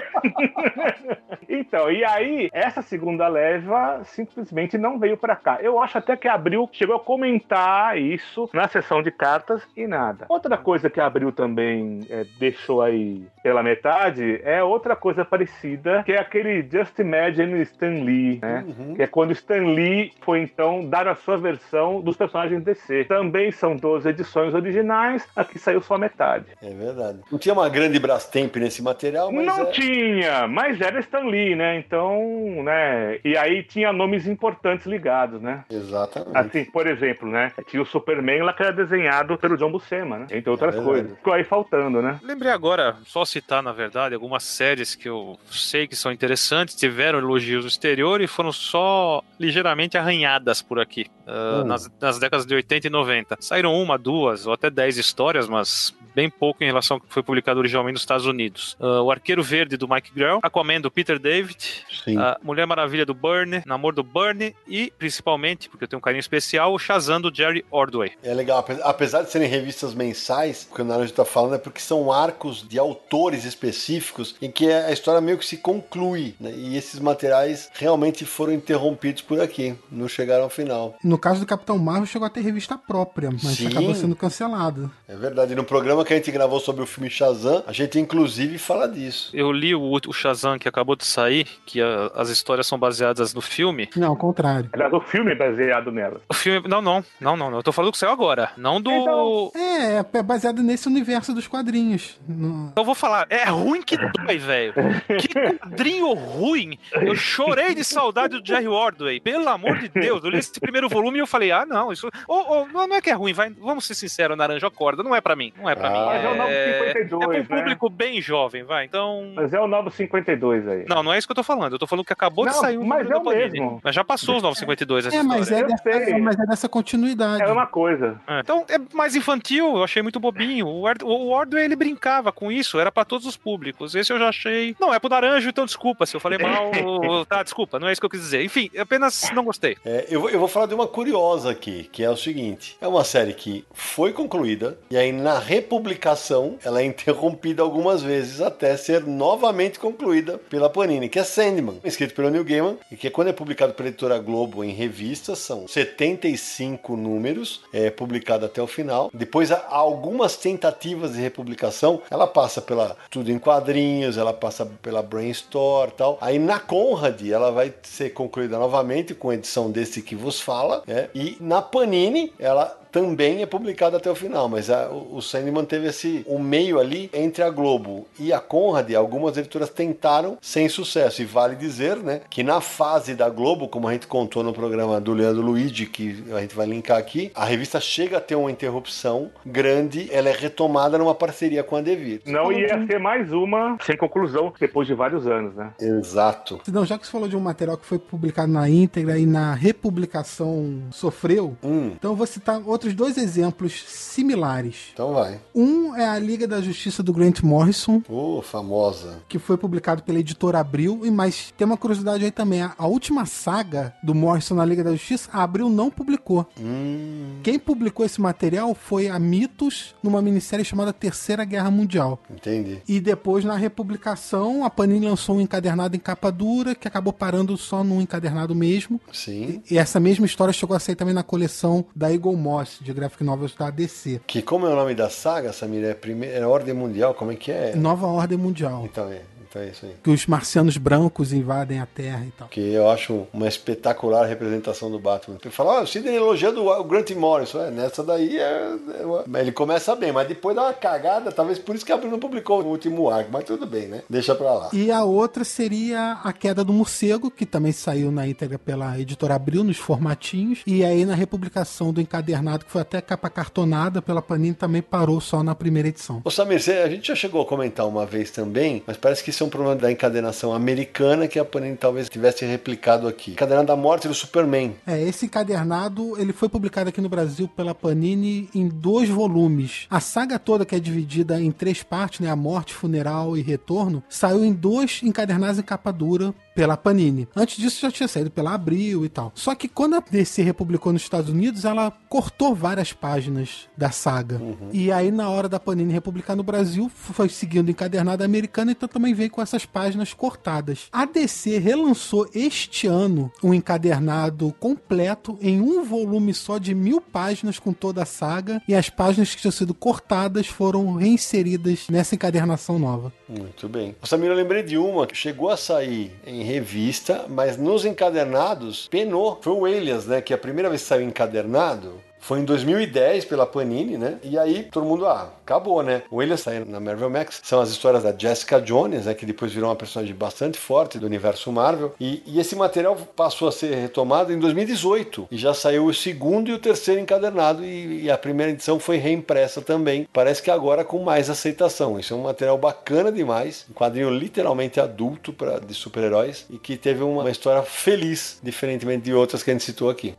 <laughs> então, e aí, essa segunda leva simplesmente não veio pra cá. Eu acho até que a Abril chegou a comentar isso na sessão de cartas e nada. Outra coisa que a Abril também é, deixou aí pela metade é outra coisa parecida, que é aquele Just Imagine Stan Lee, né? Uhum. Que é quando Stan Lee foi então dar a sua versão dos personagens DC. Também são 12 edições originais, aqui saiu só metade. É verdade. Não tinha uma grande Brastemp nesse material, mas não é- tinha, mas era Stan Lee, né? Então, né? E aí tinha nomes importantes ligados, né? Exatamente. Assim, por exemplo, né? Tinha o Superman lá que era desenhado pelo John Buscema, né? Entre outras É coisas. Ficou aí faltando, né? Lembrei agora, só citar, na verdade, algumas séries que eu sei que são interessantes, tiveram elogios no exterior e foram só ligeiramente arranhadas por aqui, ah, Hum. nas, nas décadas de 80 e 90. Saíram uma, duas ou até dez histórias, mas bem pouco em relação ao que foi publicado originalmente nos Estados Unidos. Ah, o Arqueiro Verde, do Mike Grell, Aquaman, do Peter David, Sim. a Mulher Maravilha, do Burnie, Namor, do Burnie e, principalmente, porque eu tenho um carinho especial, o Shazam, do Jerry Ordway. É legal, ape- apesar de serem revistas mensais, o que o Naranjo tá falando é porque são arcos de autores específicos em que a história meio que se conclui, né? E esses materiais realmente foram interrompidos por aqui, não chegaram ao final. No caso do Capitão Marvel, chegou a ter revista própria, mas Sim. acabou sendo cancelado. É verdade. No programa que a gente gravou sobre o filme Shazam, a gente inclusive fala disso. Eu li o, o Shazam que acabou de sair, que a- as histórias são baseadas no filme. Não, ao contrário. Aliás, o filme é baseado nela. O filme. Não, não, não, não. não. Eu tô falando que saiu agora. Não do. Então- É, é baseado nesse universo dos quadrinhos. No- Então eu vou falar, é ruim que dói, velho. Que <laughs> quadrinho ruim. Eu chorei de saudade do Jerry Ordway. Pelo amor de Deus. Eu li esse primeiro volume e eu falei, ah, não, isso. Ô, ô, não não é que é ruim, vai. Vamos ser sinceros, Naranja Acorda. Não é pra mim. Não é pra Ah, mim. Mas é o novo É, 52, é um né? público bem jovem, vai. Então. Mas é o novo 52 aí. Não, não é isso que eu tô falando. Eu tô falando que acabou de Não, sair um mas é o mesmo. Mas já passou os 952 essa É, mas história. é, dessa, é, mas é dessa continuidade. É uma coisa. É. Então é mais infantil, eu achei muito bobinho. O, Ard- o Ordway ele brincava com isso, era pra todos os públicos. Esse eu já achei. Não, é pro Naranjo, então desculpa se eu falei mal. <laughs> tá, desculpa, não é isso que eu quis dizer. Enfim, eu apenas não gostei. É, eu, vou- eu vou falar de uma curiosa aqui, que é o seguinte: é uma série que foi concluída, e aí na republicação ela é interrompida algumas vezes até ser novamente concluída pela Panini, que é Sandman, escrito pelo Neil Gaiman, e que quando é publicado pela editora Globo em revistas, são 75 números, é publicado até o final. Depois há algumas tentativas de republicação, ela passa pela Tudo em Quadrinhos, ela passa pela Brainstorm tal. Aí na Conrad ela vai ser concluída novamente com a edição desse que vos fala, né? E na Panini ela também é publicado até o final, mas a, o, o Sandman teve esse o meio ali entre a Globo e a Conrad, algumas editoras tentaram sem sucesso. E vale dizer, né, que na fase da Globo, como a gente contou no programa do Leandro Luigi, que a gente vai linkar aqui, a revista chega a ter uma interrupção grande, ela é retomada numa parceria com a Devir. Não ia ser mais uma sem conclusão depois de vários anos, né? Exato. Não, já que você falou de um material que foi publicado na íntegra e na republicação sofreu, Hum, então eu vou citar outros dois exemplos similares. então vai. Um é a Liga da Justiça do Grant Morrison, Ô, famosa. que foi publicado pela editora Abril, e mas tem uma curiosidade aí também, a, a última saga do Morrison na Liga da Justiça, a Abril não publicou. Hum, Quem publicou esse material foi a Mitos, numa minissérie chamada Terceira Guerra Mundial. entendi. E depois, na republicação, a Panini lançou um encadernado em capa dura, que acabou parando só num encadernado mesmo. Sim. E essa mesma história chegou a sair também na coleção da Eagle Moss, de graphic novels da DC. Que como é o nome da saga, Samir? É, prime... é Ordem Mundial? Como é que é? Nova Ordem Mundial. Então é, é isso aí. Que os marcianos brancos invadem a Terra e tal. Que eu acho uma espetacular representação do Batman. Ele fala, ah, o Sidney elogiando o Grant Morrison. É, nessa daí é, é Ele começa bem, mas depois dá uma cagada, talvez por isso que a Abril não publicou o último arco, mas tudo bem, né? Deixa pra lá. E a outra seria A Queda do Morcego, que também saiu na íntegra pela editora Abril, nos formatinhos. E aí, na republicação do encadernado, que foi até capa cartonada pela Panini, também parou só na primeira edição. Ô Samir, a gente já chegou a comentar uma vez também, mas parece que isso é um problema da encadenação americana que a Panini talvez tivesse replicado aqui. Encadenado da morte do Superman. É, esse encadernado, ele foi publicado aqui no Brasil pela Panini em dois volumes. A saga toda, que é dividida em três partes, né, a morte, funeral e retorno, saiu em dois encadernados em capa dura pela Panini. Antes disso já tinha saído pela Abril e tal. Só que quando a DC republicou nos Estados Unidos, ela cortou várias páginas da saga. E aí na hora da Panini republicar no Brasil, foi seguindo o encadernado americano, então também veio com essas páginas cortadas. A DC relançou este ano um encadernado completo em um volume só de mil páginas com toda a saga e as páginas que tinham sido cortadas foram reinseridas nessa encadernação nova. Muito bem. Samir, eu lembrei de uma que chegou a sair em revista, mas nos encadernados penou. Foi o Alias, né? Que a primeira vez que saiu encadernado foi em 2010 pela Panini, né? E aí todo mundo, ah, acabou, né? O Alias saiu na Marvel Max. São as histórias da Jessica Jones, né? Que depois virou uma personagem bastante forte do universo Marvel. E, e esse material passou a ser retomado em 2018. E já saiu o segundo e o terceiro encadernado. E, e a primeira edição foi reimpressa também. Parece que agora com mais aceitação. Isso é um material bacana demais. Um quadrinho literalmente adulto pra, de super-heróis. E que teve uma história feliz, diferentemente de outras que a gente citou aqui.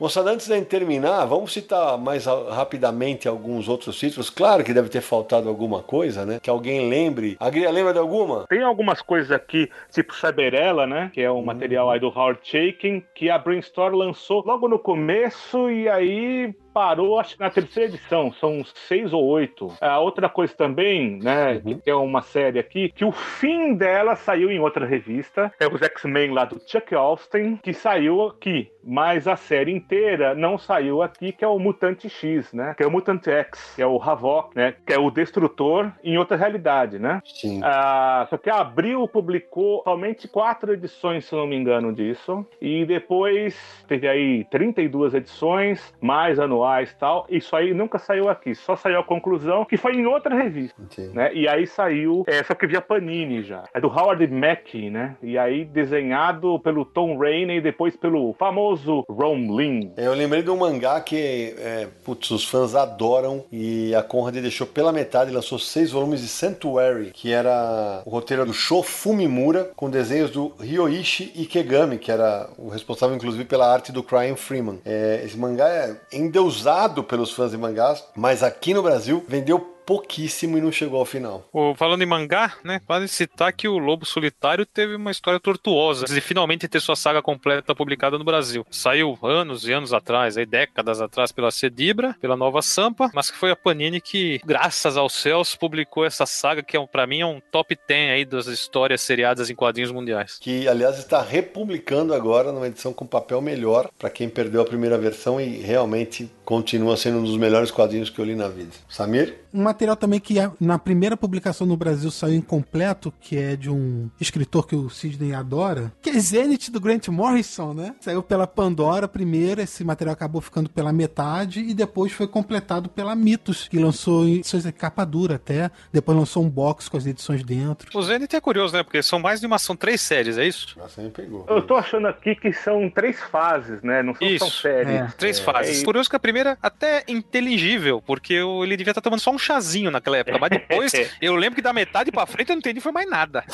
Moçada, antes da gente terminar, vamos citar mais ra- rapidamente alguns outros títulos. Claro que deve ter faltado alguma coisa, né? Que alguém lembre. A Gria lembra de alguma? Tem algumas coisas aqui, tipo Cyberella, né? Que é um material aí do Howard Chaykin, que a Brainstorm lançou logo no começo e aí parou, acho que na terceira edição, são seis ou oito. A outra coisa também, né, que é uma série aqui, que o fim dela saiu em outra revista, é os X-Men lá do Chuck Austin, que saiu aqui, mas a série inteira não saiu aqui, que é o Mutante X, né, que é o Mutante X, que é o Havok, né, que é o Destrutor em outra realidade, né. Sim. Ah, só que a Abril publicou somente quatro edições, se não me engano, disso. E depois teve aí 32 edições, mais anuais tal. Isso aí nunca saiu aqui, só saiu a conclusão, que foi em outra revista, Entendi. né? E aí saiu, é, só que via Panini já. É do Howard Mackey, né? E aí desenhado pelo Tom Rainey e depois pelo famoso Ron Lin. Eu lembrei de um mangá que, é, putz, os fãs adoram e a Conrad deixou pela metade, lançou seis volumes de Sanctuary, que era o roteiro do Sho Fumimura, com desenhos do Ryoichi Ikegami, que era o responsável, inclusive, pela arte do Cryan Freeman. É, esse mangá é endeusado pelos fãs de mangás, mas aqui no Brasil vendeu pouquíssimo e não chegou ao final. O- falando em mangá, né? Vale citar que o Lobo Solitário teve uma história tortuosa de finalmente ter sua saga completa publicada no Brasil. Saiu anos e anos atrás, aí décadas atrás, pela Cedibra, pela Nova Sampa, mas que foi a Panini que, graças aos céus, publicou essa saga que é, pra mim é um top 10 aí das histórias seriadas em quadrinhos mundiais. Que, aliás, está republicando agora numa edição com papel melhor para quem perdeu a primeira versão e realmente continua sendo um dos melhores quadrinhos que eu li na vida. Samir? Um material também que é- na primeira publicação no Brasil saiu incompleto, que é de um escritor que o Sidney adora, que é Zenith do Grant Morrison, né? Saiu pela Pandora primeiro, esse material acabou ficando pela metade e depois foi completado pela Mitos, que lançou em edições de capa dura até, depois lançou um box com as edições dentro. O Zenith é curioso, né? Porque são mais de uma, são três séries, é isso? Nossa, me pegou. Eu tô achando aqui que são três fases, né? Não são Isso, só séries. é. Três É, fases. e- Curioso que a primeira até é inteligível, porque ele devia estar tomando só um chazinho naquela época, mas depois <laughs> eu lembro que da metade pra frente eu não entendi foi mais nada.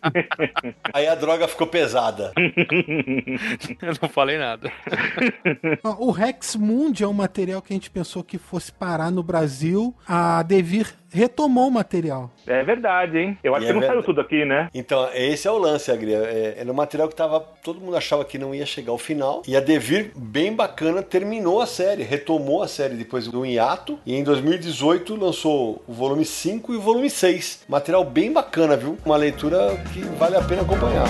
<laughs> Aí a droga ficou pesada. <laughs> Eu não falei nada. O Rex Mundi é um material que a gente pensou que fosse parar no Brasil. A Devir retomou o material. É verdade, hein? Eu acho E que é não saiu verdade. tudo aqui, né? Então, esse é o lance, Agria. É, era um material que tava. Todo mundo achava que não ia chegar ao final. E a Devir, bem bacana, terminou a série, retomou a série depois do hiato. E em 2018 lançou o volume 5 e o volume 6. Material bem bacana, viu? Uma leitura que vale a pena acompanhar.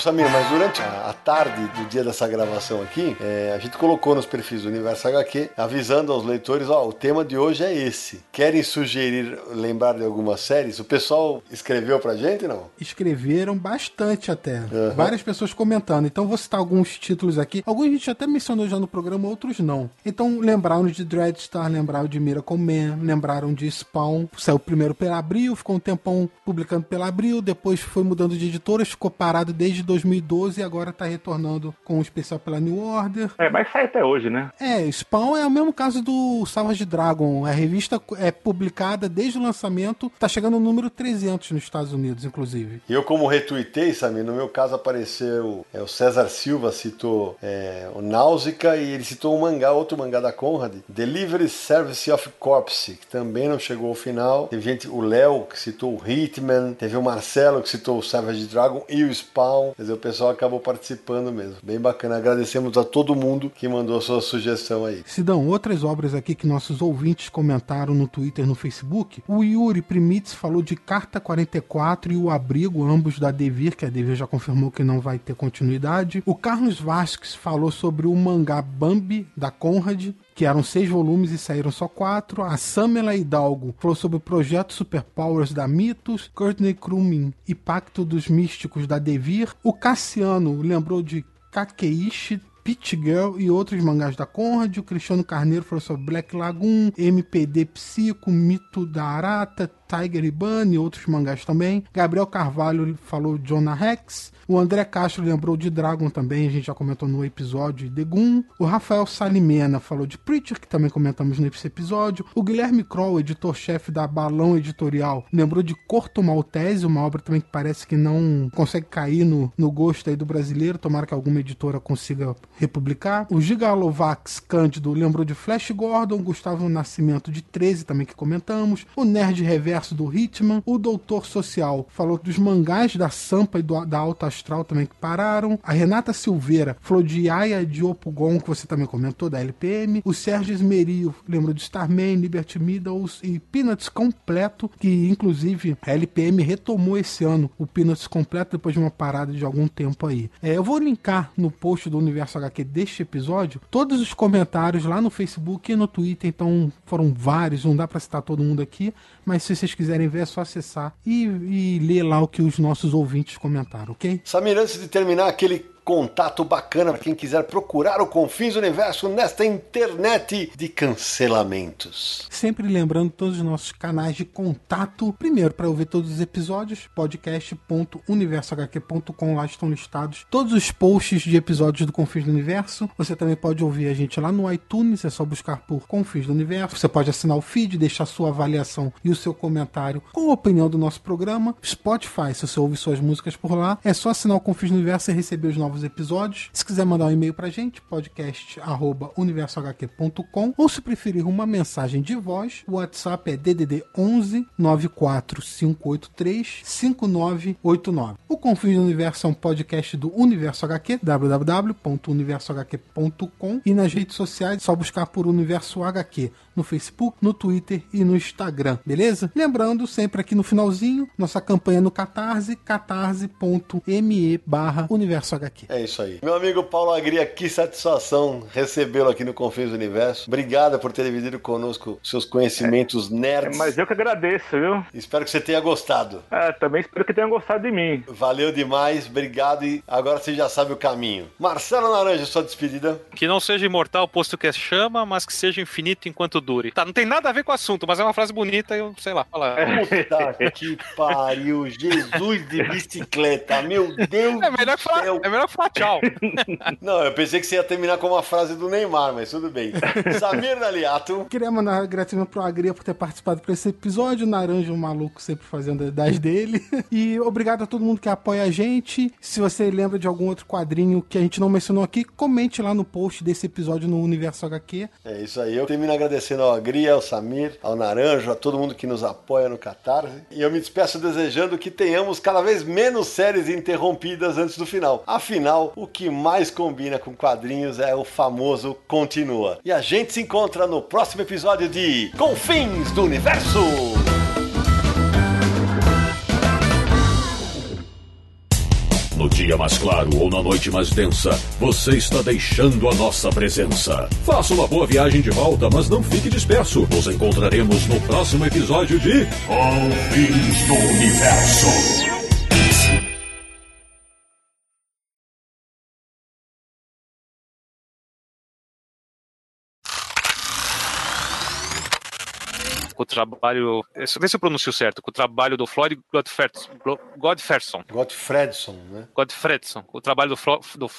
Samir, mas durante a, tarde do dia dessa gravação aqui, é, a gente colocou nos perfis do Universo HQ, avisando aos leitores, ó, o tema de hoje é esse. Querem sugerir, lembrar de algumas séries? O pessoal escreveu pra gente, não? Escreveram bastante até. Várias pessoas comentando. Então vou citar alguns títulos aqui. Alguns a gente até mencionou já no programa, outros não. Então lembraram de Dreadstar, lembraram de Miracle Man, lembraram de Spawn. Saiu primeiro pela Abril, ficou um tempão publicando pela Abril, depois foi mudando de editoras, ficou parado desde 2012 e agora tá retornando com um especial pela New Order. É, mas sai até hoje, né? É, Spawn é o mesmo caso do Savage Dragon. A revista é publicada desde o lançamento, tá chegando no número 300 nos Estados Unidos, inclusive. E eu, como retuitei, Samir, no meu caso apareceu é, o César Silva citou é, o Náusica e ele citou um mangá, outro mangá da Conrad, Delivery Service of Corpse, que também não chegou ao final. Teve gente, o Léo que citou o Hitman, teve o Marcelo que citou o Savage Dragon e o Spawn. Quer dizer, o pessoal acabou participando mesmo. Bem bacana. Agradecemos a todo mundo que mandou sua sugestão aí. Sidão, outras obras aqui que nossos ouvintes comentaram no Twitter no Facebook. O Yuri Primitz falou de Carta 44 e o Abrigo, ambos da Devir, que a Devir já confirmou que não vai ter continuidade. O Carlos Vasques falou sobre o mangá Bambi, da Conrad, que eram seis volumes e saíram só quatro. A Samela Hidalgo falou sobre o projeto Superpowers da Mitos. Courtney Krumin e Pacto dos Místicos da Devir. O Cassiano lembrou de Kakeishi Pit Girl e outros mangás da Conrad. O Cristiano Carneiro falou sobre Black Lagoon, MPD Psico, Mito da Arata, Tiger e Bunny e outros mangás também. Gabriel Carvalho falou de Jonah Rex. O André Castro lembrou de Dragon também, a gente já comentou no episódio de Goon. O Rafael Salimena falou de Preacher, que também comentamos nesse episódio. O Guilherme Kroll, editor-chefe da Balão Editorial, lembrou de Corto Maltese, uma obra também que parece que não consegue cair no, no gosto aí do brasileiro. Tomara que alguma editora consiga republicar. O Gigalovax Cândido lembrou de Flash Gordon, Gustavo Nascimento de 13 também que comentamos. O Nerd Reverso do Hitman. O Doutor Social falou dos mangás da Sampa e do, da Alta Astral também que pararam. A Renata Silveira falou de Aya de que você também comentou, da LPM. O Sérgio Esmerio lembrou de Starman, Liberty Meadows e Peanuts completo, que inclusive a LPM retomou esse ano o Peanuts completo depois de uma parada de algum tempo aí. É, eu vou linkar no post do Universo HQ deste episódio todos os comentários lá no Facebook e no Twitter, então foram vários, não dá pra citar todo mundo aqui, mas se vocês quiserem ver é só acessar e, e ler lá o que os nossos ouvintes comentaram, ok? Samir, antes de terminar, aquele contato bacana para quem quiser procurar o Confins Universo nesta internet de cancelamentos. Sempre lembrando todos os nossos canais de contato. Primeiro, para ouvir todos os episódios, podcast.universohq.com. Lá estão listados todos os posts de episódios do Confins do Universo. Você também pode ouvir a gente lá no iTunes, é só buscar por Confins do Universo. Você pode assinar o feed, deixar sua avaliação e o seu comentário com a opinião do nosso programa. Spotify, se você ouve suas músicas por lá, é só assinar o Confins do Universo e receber os novos novos episódios. Se quiser mandar um e-mail pra gente, podcast@universohq.com ou se preferir uma mensagem de voz, o WhatsApp é DDD 11 94583 5989. O Confins do Universo é um podcast do Universo HQ, www.universohq.com e nas redes sociais é só buscar por Universo HQ no Facebook, no Twitter e no Instagram, beleza? Lembrando sempre aqui no finalzinho, nossa campanha no Catarse, catarse.me barra Universo HQ. É isso aí. Meu amigo Paulo Agria, que satisfação recebê-lo aqui no Confins do Universo. Obrigado por ter dividido conosco seus conhecimentos nerds. É, mas eu que agradeço, viu? Espero que você tenha gostado. É, também espero que tenha gostado de mim. Valeu demais, obrigado e agora você já sabe o caminho. Marcelo Naranja, sua despedida. Que não seja imortal posto que é chama, mas que seja infinito enquanto dure. Tá, não tem nada a ver com o assunto, mas é uma frase bonita e eu sei lá. Fala. Puta que pariu, Jesus de bicicleta, meu <laughs> Deus É melhor, do falar, céu. é melhor falar tchau. <laughs> Não, eu pensei que você ia terminar com uma frase do Neymar, mas tudo bem. Samir Daliato. Queria mandar agradecimento pro Agria por ter participado por esse episódio. Naranja, um maluco, sempre fazendo das dele. <laughs> E obrigado a todo mundo que apoia a gente. Se você lembra de algum outro quadrinho que a gente não mencionou aqui, comente lá no post desse episódio no Universo HQ. É isso aí. Eu termino agradecendo ao Agria, ao Samir, ao Naranjo, a todo mundo que nos apoia no Catarse. E eu me despeço desejando que tenhamos cada vez menos séries interrompidas antes do final. Afinal, o que mais combina com quadrinhos é o famoso continua. E a gente se encontra no próximo episódio de Confins do Universo. No dia mais claro ou na noite mais densa, você está deixando a nossa presença. Faça uma boa viagem de volta, mas não fique disperso. Nos encontraremos no próximo episódio de Confins do Universo. Trabalho. Vê se eu pronuncio certo. Com o trabalho do Floyd Godferson. Godferson. Godfredson, né? Godfredson. Com o trabalho do. Flo, do <laughs>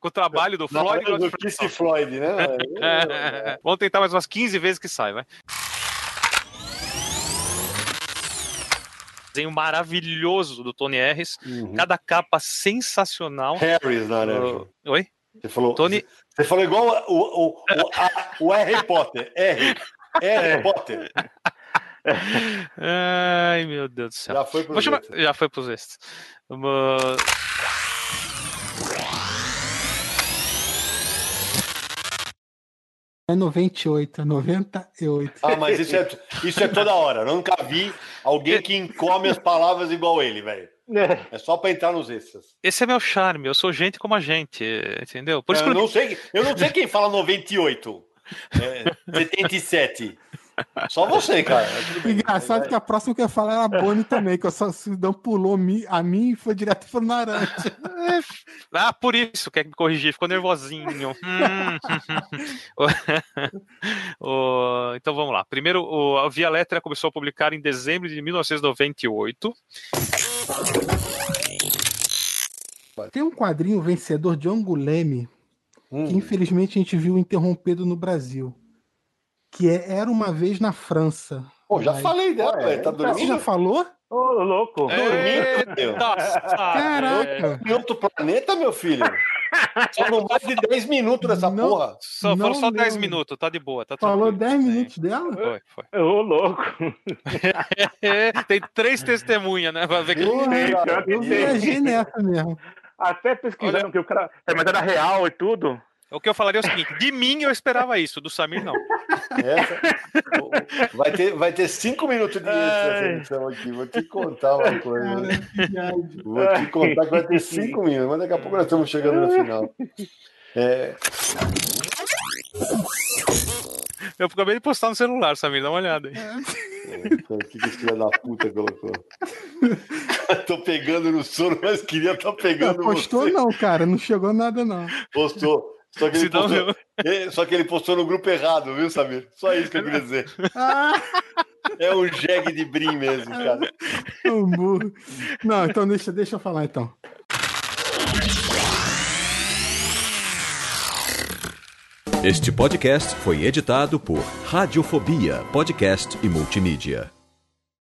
com o trabalho do Floyd Floyd do Kissy Floyd, né? É. <laughs> Vamos tentar mais umas 15 vezes que sai, vai. Desenho maravilhoso do Tony Harris. Uhum. Cada capa sensacional. Harris, Naranjo. Oi? Você falou, Tony. Você falou igual o, o, o, a- o Harry Potter. R. Harry Potter. Ai, meu Deus do céu. Já foi pro Vou chamar- jeito. Já foi pros extras. Vamos- É 98, é 98. Ah, mas isso é, isso é toda hora. Eu nunca vi alguém que encome as palavras igual ele, velho. É só pra entrar nos extras. Esse é meu charme, eu sou gente como a gente, entendeu? Por isso que Eu eu não sei, eu não sei quem fala 98. É, 77. Só você, cara. <laughs> Bem. Engraçado que a próxima que eu ia falar era a Bonnie <laughs> também, que se não pulou a mim e foi direto pro Naranja. <laughs> Ah, por isso, quer me corrigir, ficou nervosinho. Hum. O- então vamos lá. Primeiro, o- a Via Letra começou a publicar em dezembro de 1998. Tem um quadrinho vencedor de Anguleme Hum. que infelizmente a gente viu interrompido no Brasil. Que é Era Uma Vez na França. Pô, já Mas- falei dela, velho. Tá então- Você já dormindo? falou? Ô, louco. Dormindo, meu. Caraca! Em outro planeta, meu filho? Só não mais de 10 minutos dessa Não. porra. Só, foram Não só 10 lembro. minutos, tá de boa. Tá Falou tranquilo. 10 minutos dela? Foi, foi. Ô, louco. É, <laughs> <laughs> tem três testemunhas, né? Pra ver que... Porra, que Eu tem. viajei nessa mesmo. Até pesquisaram Olha- que o cara. É, mas era real e tudo. O que eu falaria é o seguinte: de mim eu esperava isso, do Samir não. Essa- vai, ter, vai ter cinco minutos de edição aqui. Vou te contar uma coisa. Vou te contar que vai ter cinco minutos, mas daqui a pouco nós estamos chegando no final. É, Eu acabei de postar no celular, Samir, dá uma olhada aí. o que que esse filho da puta colocou? <laughs> Tô pegando no sono, mas queria estar Não pegando postou você. não, cara. Não chegou nada não. Postou. Só que, ele postou eu- <laughs> É, só que ele postou no grupo errado, viu, Samir? Só isso que eu queria dizer. Ah, É um jegue de brim mesmo, cara. um burro. Não, então deixa, deixa eu falar então. Este podcast foi editado por Radiofobia, podcast e multimídia.